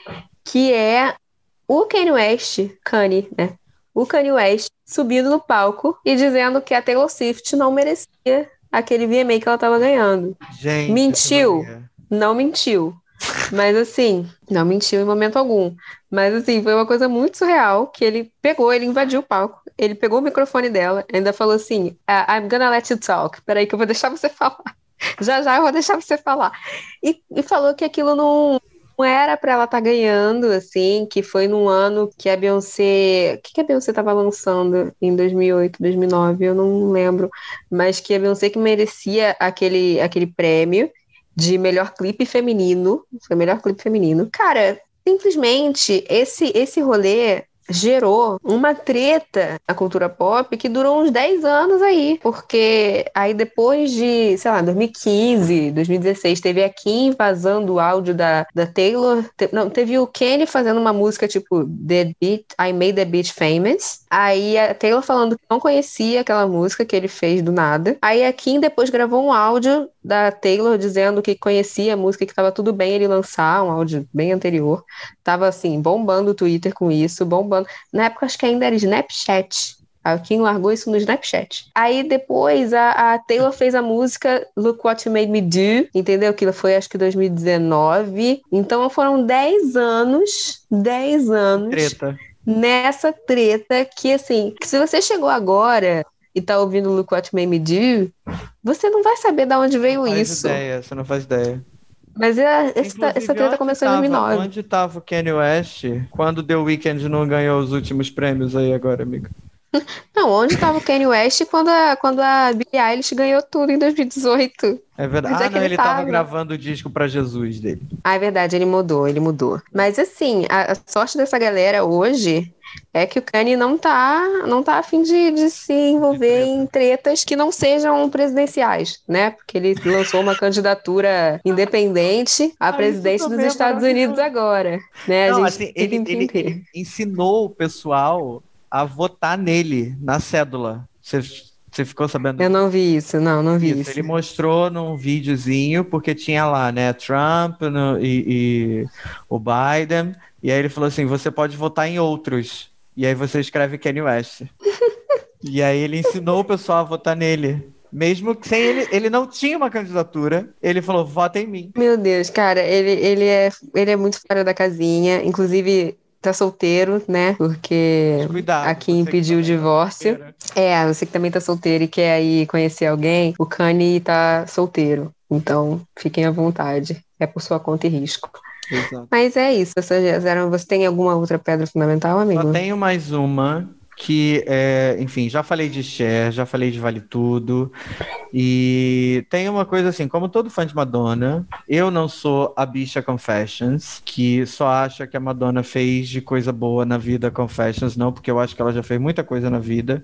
que é o Kanye West, Kanye, né? O Kanye West subindo no palco e dizendo que a Taylor Swift não merecia aquele VMA que ela estava ganhando. Gente, mentiu? Não mentiu. Mas assim, não mentiu em momento algum. Mas assim, foi uma coisa muito surreal que ele pegou, ele invadiu o palco, ele pegou o microfone dela, ainda falou assim: ah, I'm gonna let you talk. Peraí, que eu vou deixar você falar. Já já eu vou deixar você falar. E, e falou que aquilo não, era pra ela estar tá ganhando, assim, que foi num ano que a Beyoncé. O que, que a Beyoncé tava lançando em 2008, 2009? Eu não lembro. Mas que a Beyoncé que merecia aquele, aquele prêmio de melhor clipe feminino. Foi melhor clipe feminino. Cara, simplesmente esse, esse rolê gerou uma treta na cultura pop que durou uns 10 anos aí, porque aí depois de, sei lá, 2015, 2016, teve a Kim vazando o áudio da, da Taylor, te, não, teve o Kenny fazendo uma música tipo The Beat, I Made the Beat Famous, aí a Taylor falando que não conhecia aquela música que ele fez do nada, aí a Kim depois gravou um áudio da Taylor dizendo que conhecia a música, que estava tudo bem ele lançar um áudio bem anterior, tava assim, bombando o Twitter com isso, bombando na época, acho que ainda era Snapchat. A Kim largou isso no Snapchat. Aí depois a, a, Taylor fez a música Look What You Made Me Do, entendeu? Que foi acho que 2019. Então foram 10 anos, 10 anos Treta. nessa treta que assim, que se você chegou agora e tá ouvindo Look What You Made Me Do, você não vai saber de onde veio não isso. Faz ideia, você não faz ideia. Mas é, essa, essa treta começou tava, em 2009. Onde tava o Kanye West quando The Weeknd não ganhou os últimos prêmios aí agora, amiga? Não, onde estava o Kanye West quando a, quando a Billie Eilish ganhou tudo em 2018? É verdade. Onde ah, é que não, ele ele tava tava? gravando o disco pra Jesus dele. Ah, é verdade, ele mudou, ele mudou. Mas assim, a, a sorte dessa galera hoje é que o Kanye não tá, não tá afim de, de se envolver treta. em tretas que não sejam presidenciais, né? Porque ele lançou uma candidatura independente à Ah, isso dos é Estados Unidos agora, né? Não, a assim, gente tem ele, ele ensinou o pessoal a votar nele, na cédula. Você, você ficou sabendo Eu não vi isso, não, não vi Isso, isso. ele mostrou num videozinho, porque tinha lá, né, Trump no- e, e o Biden, e aí ele falou assim, você pode votar em outros, e aí você escreve Kanye West. e aí ele ensinou o pessoal a votar nele. Mesmo que sem ele, ele não tinha uma candidatura, ele falou, vota em mim. Meu Deus, cara, ele, ele, é, ele é muito fora da casinha. Inclusive, tá solteiro, né? Porque Cuidado. a Kim que pediu o tá divórcio. solteira. É, você que também tá solteiro e quer aí conhecer alguém, o Kanye tá solteiro. Então, fiquem à vontade. É por sua conta e risco. Exato. Mas é isso. Essas eram- Você tem alguma outra pedra fundamental, amigo? Só tenho mais uma que, é, enfim, já falei de Cher, já falei de Vale Tudo. E tem uma coisa assim, como todo fã de Madonna, eu não sou a bicha Confessions, que só acha que a Madonna fez de coisa boa na vida Confessions, não, porque eu acho que ela já fez muita coisa na vida.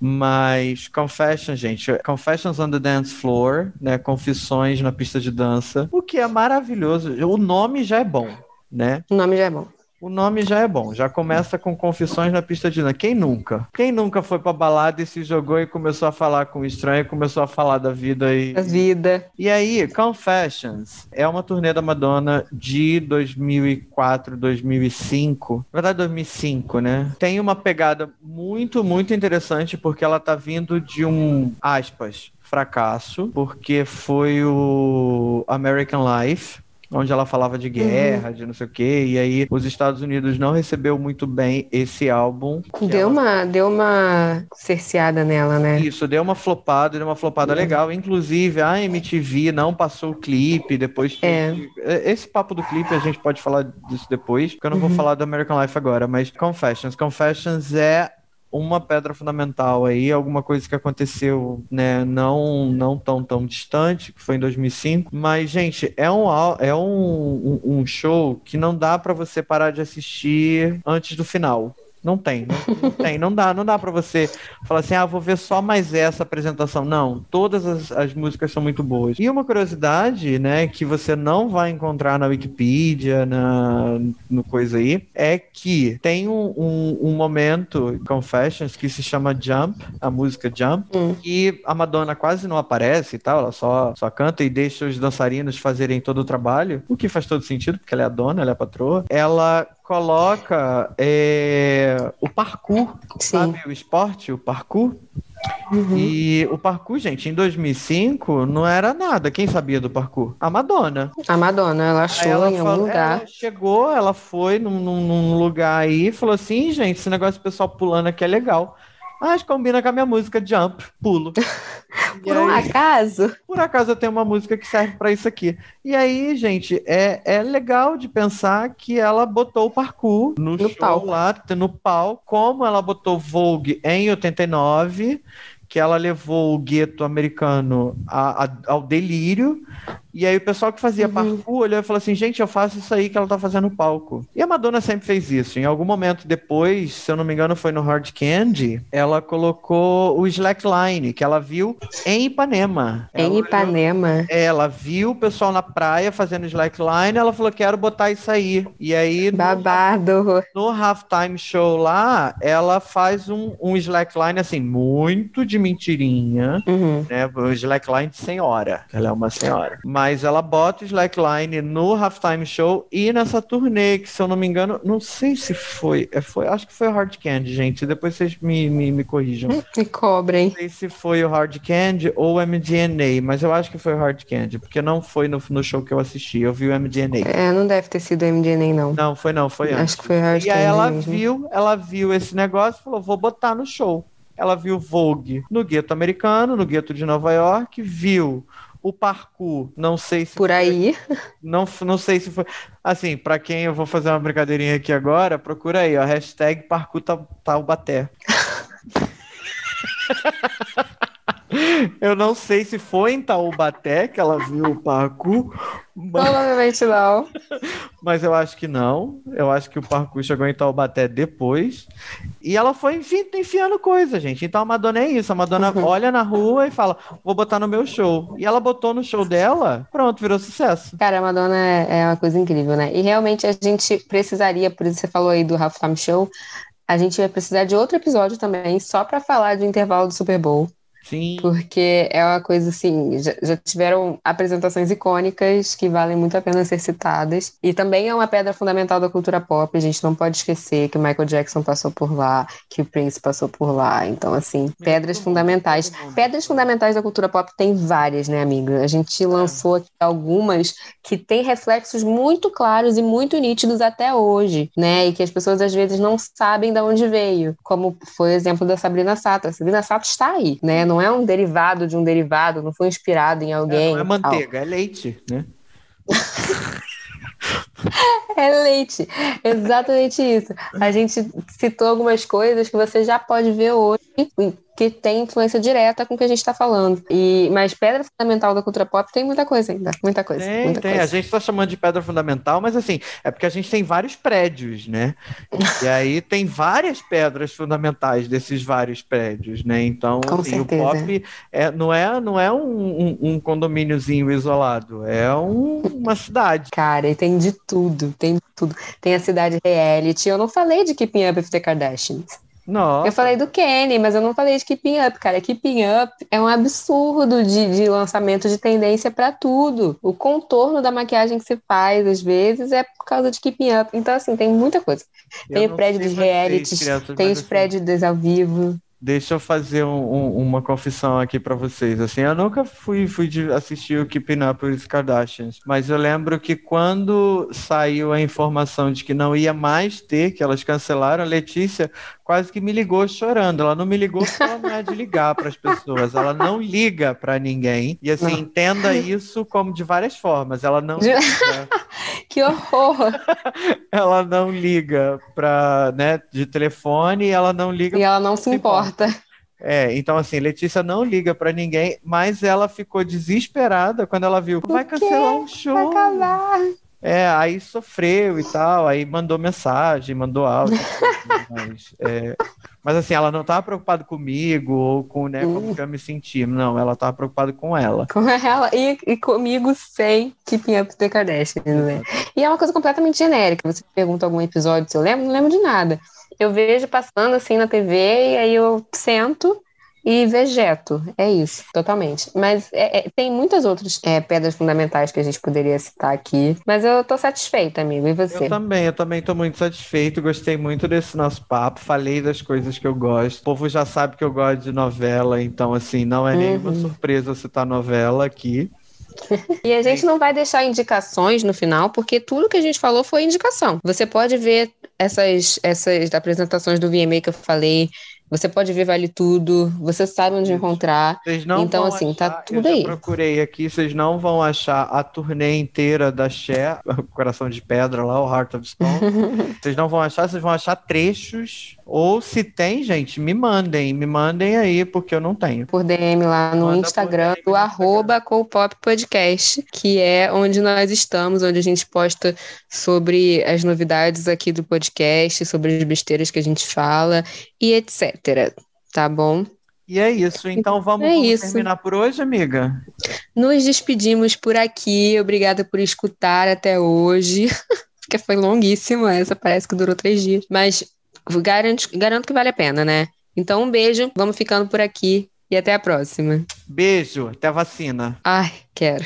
Mas Confessions, gente, Confessions on the Dance Floor, né? Confissões na pista de dança, o que é maravilhoso. O nome já é bom, né? O nome já é bom. O nome já é bom, já começa com confissões na pista de dança. Quem nunca? Quem nunca foi pra balada e se jogou e começou a falar com o estranho, começou a falar da vida e. A vida. E aí, Confessions é uma turnê da Madonna de 2004, 2005. Na verdade, 2005, né? Tem uma pegada muito, muito interessante porque ela tá vindo de um, aspas, fracasso, porque foi o American Life, onde ela falava de guerra, de não sei o quê, e aí os Estados Unidos não recebeu muito bem esse álbum. Deu ela uma, deu uma cerceada nela, né? isso, deu uma flopada, deu uma flopada legal. Inclusive, a MTV não passou o clipe, depois É. teve- Esse papo do clipe a gente pode falar disso depois, porque eu não vou Uhum. falar do American Life agora, mas Confessions. Confessions é uma pedra fundamental aí, alguma coisa que aconteceu, né, não, não tão, tão distante, que foi em 2005, mas, gente, é um, é um, um, show que não dá pra você parar de assistir antes do final. Não tem, não, não tem, não dá, não dá para você falar assim, ah, vou ver só mais essa apresentação. Não, todas as, as músicas são muito boas. E uma curiosidade, né, que você não vai encontrar na Wikipedia, na, no coisa aí, é que tem um, um, um momento, Confessions, que se chama Jump, a música Jump, Hum. e a Madonna quase não aparece e tal, ela só, só canta e deixa os dançarinos fazerem todo o trabalho, o que faz todo sentido, porque ela é a dona, ela é a patroa. Ela coloca é, o parkour, Sim. sabe? O esporte, o parkour. Uhum. E o parkour, gente, em 2005 não era nada. Quem sabia do parkour? A Madonna. A Madonna, ela achou ela em algum falou- lugar. Ela chegou, ela foi num, num- num lugar aí e falou assim, gente, esse negócio do pessoal pulando aqui é legal. Mas combina com a minha música Jump, pulo. Por um aí- acaso, por acaso eu tenho uma música que serve para isso aqui. E aí, gente, é, é legal de pensar que ela botou o parkour no, No show palco. lá, no palco, como ela botou Vogue em 89, que ela levou o gueto americano a- a- ao delírio. E aí o pessoal que fazia Uhum. parkour olhou e falou assim, gente, eu faço isso aí que ela tá fazendo no palco. E a Madonna sempre fez isso. Em algum momento depois, se eu não me engano foi no Hard Candy, ela colocou o slackline, que ela viu em Ipanema. Ela em olhou- Ipanema. é, ela viu o pessoal na praia fazendo slackline, ela falou, quero botar isso aí. E aí, no, Babado. no halftime show lá, ela faz um, um slackline, assim, muito de mentirinha, Uhum. né? O slackline de senhora, ela é uma senhora. Mas ela bota o slackline no halftime show e nessa turnê, que se eu não me engano, não sei se foi, é, foi acho que foi o Hard Candy, gente. Depois vocês me, me, me corrijam. Me cobrem. Não sei se foi o Hard Candy ou o MDNA, mas eu acho que foi o Hard Candy, porque não foi no, no show que eu assisti, eu vi o MDNA. É, não deve ter sido MDNA, não. Não, foi não, foi antes. Acho que foi Hard E aí Candy ela mesmo. viu, ela viu esse negócio e falou, vou botar no show. Ela viu Vogue no gueto americano, no gueto de Nova York, viu o parkour, não sei se Por aí. não, não sei se foi. Assim, pra quem eu vou fazer uma brincadeirinha aqui agora, procura aí, ó. Hashtag parkour Tau- Taubaté. eu não sei se foi em Taubaté que ela viu o parkour, mas, Provavelmente não. mas eu acho que não. Eu acho que o parkour chegou em Taubaté depois. E ela foi enfi- enfiando coisa, gente. Então a Madonna é isso. A Madonna Uhum. olha na rua e fala: vou botar no meu show. E ela botou no show dela, pronto, virou sucesso. Cara, a Madonna é é uma coisa incrível, né? E realmente a gente precisaria, por isso você falou aí do Halftime Show, a gente vai precisar de outro episódio também, só pra falar do intervalo do Super Bowl. Sim. Porque é uma coisa assim, já, já tiveram apresentações icônicas que valem muito a pena ser citadas. E também é uma pedra fundamental da cultura pop. A gente não pode esquecer que o Michael Jackson passou por lá, que o Prince passou por lá. Então, assim, pedras fundamentais. Pedras fundamentais da cultura pop tem várias, né, amiga? A gente lançou aqui algumas que têm reflexos muito claros e muito nítidos até hoje, né? E que as pessoas às vezes não sabem de onde veio. Como foi o exemplo da Sabrina Sato. A Sabrina Sato está aí, né? Não é um derivado de um derivado, não foi inspirado em É, alguém. não é e tal. manteiga, é leite, né? É leite, exatamente isso. A gente citou algumas coisas que você já pode ver hoje que tem influência direta com o que a gente está falando. E, mas pedra fundamental da cultura pop tem muita coisa ainda, muita coisa. Tem, muita tem. coisa. A gente tá chamando de pedra fundamental, mas assim, é porque a gente tem vários prédios, né? E aí tem várias pedras fundamentais desses vários prédios, né? Então, assim, o pop é, não é, não é um, um, um condomíniozinho isolado, é um- uma cidade. Cara, e tem de tudo, tem de tudo. Tem a cidade reality. Eu não falei de Keeping Up with the Kardashians. Nossa, Eu falei do Kenny, mas eu não falei de Keeping Up, cara. Keeping Up é um absurdo de, de lançamento de tendência pra tudo. O contorno da maquiagem que se faz, às vezes, é por causa de Keeping Up. Então, assim, tem muita coisa. eu Tem o prédio dos realities, crianças, tem os assim, prédios dos ao vivo. Deixa eu fazer um- um- uma confissão aqui pra vocês. Assim, eu nunca fui, fui assistir o Keeping Up with the Kardashians, mas eu lembro que quando saiu a informação de que não ia mais ter, que elas cancelaram, a Letícia quase que me ligou chorando. Ela não me ligou porque ela não é de ligar para as pessoas. Ela não liga para ninguém. E assim, Não. entenda isso como de várias formas. Ela não De- liga, Que horror! ela não liga para, né, de telefone, e ela não liga E ela não se importa. importa. É, então assim, Letícia não liga pra ninguém, mas ela ficou desesperada quando ela viu, vai cancelar um Vai show. acabar. É, aí sofreu e tal, aí mandou mensagem, mandou áudio. mas, é, mas assim, ela não tava preocupada comigo ou com, né, como que eu me sentia. Não, ela tava preocupada com ela. Com ela e, e comigo sem Keeping Up the Kardashians, né? E é uma coisa completamente genérica. Você pergunta algum episódio se eu lembro, não lembro de nada. Eu vejo passando assim na TV e aí eu sento e vegeto. É isso, totalmente. Mas é- é- tem muitas outras é, pedras fundamentais que a gente poderia citar aqui. Mas eu tô satisfeita, amigo. E você? Eu também, eu também tô muito satisfeito, gostei muito desse nosso papo, falei das coisas que eu gosto. O povo já sabe que eu gosto de novela, então assim, não é nenhuma Uhum. surpresa citar novela aqui. E a gente não vai deixar indicações no final, porque tudo que a gente falou foi indicação. Você pode ver essas, essas apresentações do VMA que eu falei, Você pode ver Vale Tudo, você sabe onde Isso. encontrar. Vocês não Então, assim, tá achar- tudo eu aí. procurei aqui, vocês não vão achar a turnê inteira da Cher, o Coração de Pedra lá, o Heart of Stone. vocês não vão achar, vocês vão achar trechos. Ou se tem, gente, me mandem, me mandem aí, porque eu não tenho. por DM lá no Manda Instagram DM do no arroba Copop Podcast, que é onde nós estamos, onde a gente posta sobre as novidades aqui do podcast, sobre as besteiras que a gente fala e etc. Tá bom? E é isso, então vamos, É vamos isso. terminar por hoje, amiga? Nos despedimos por aqui. Obrigada por escutar até hoje. Porque foi longuíssimo essa, parece que durou três dias. Mas garanto, garanto que vale a pena, né? Então, um beijo, vamos ficando por aqui e até a próxima. Beijo, até a vacina. Ai, quero.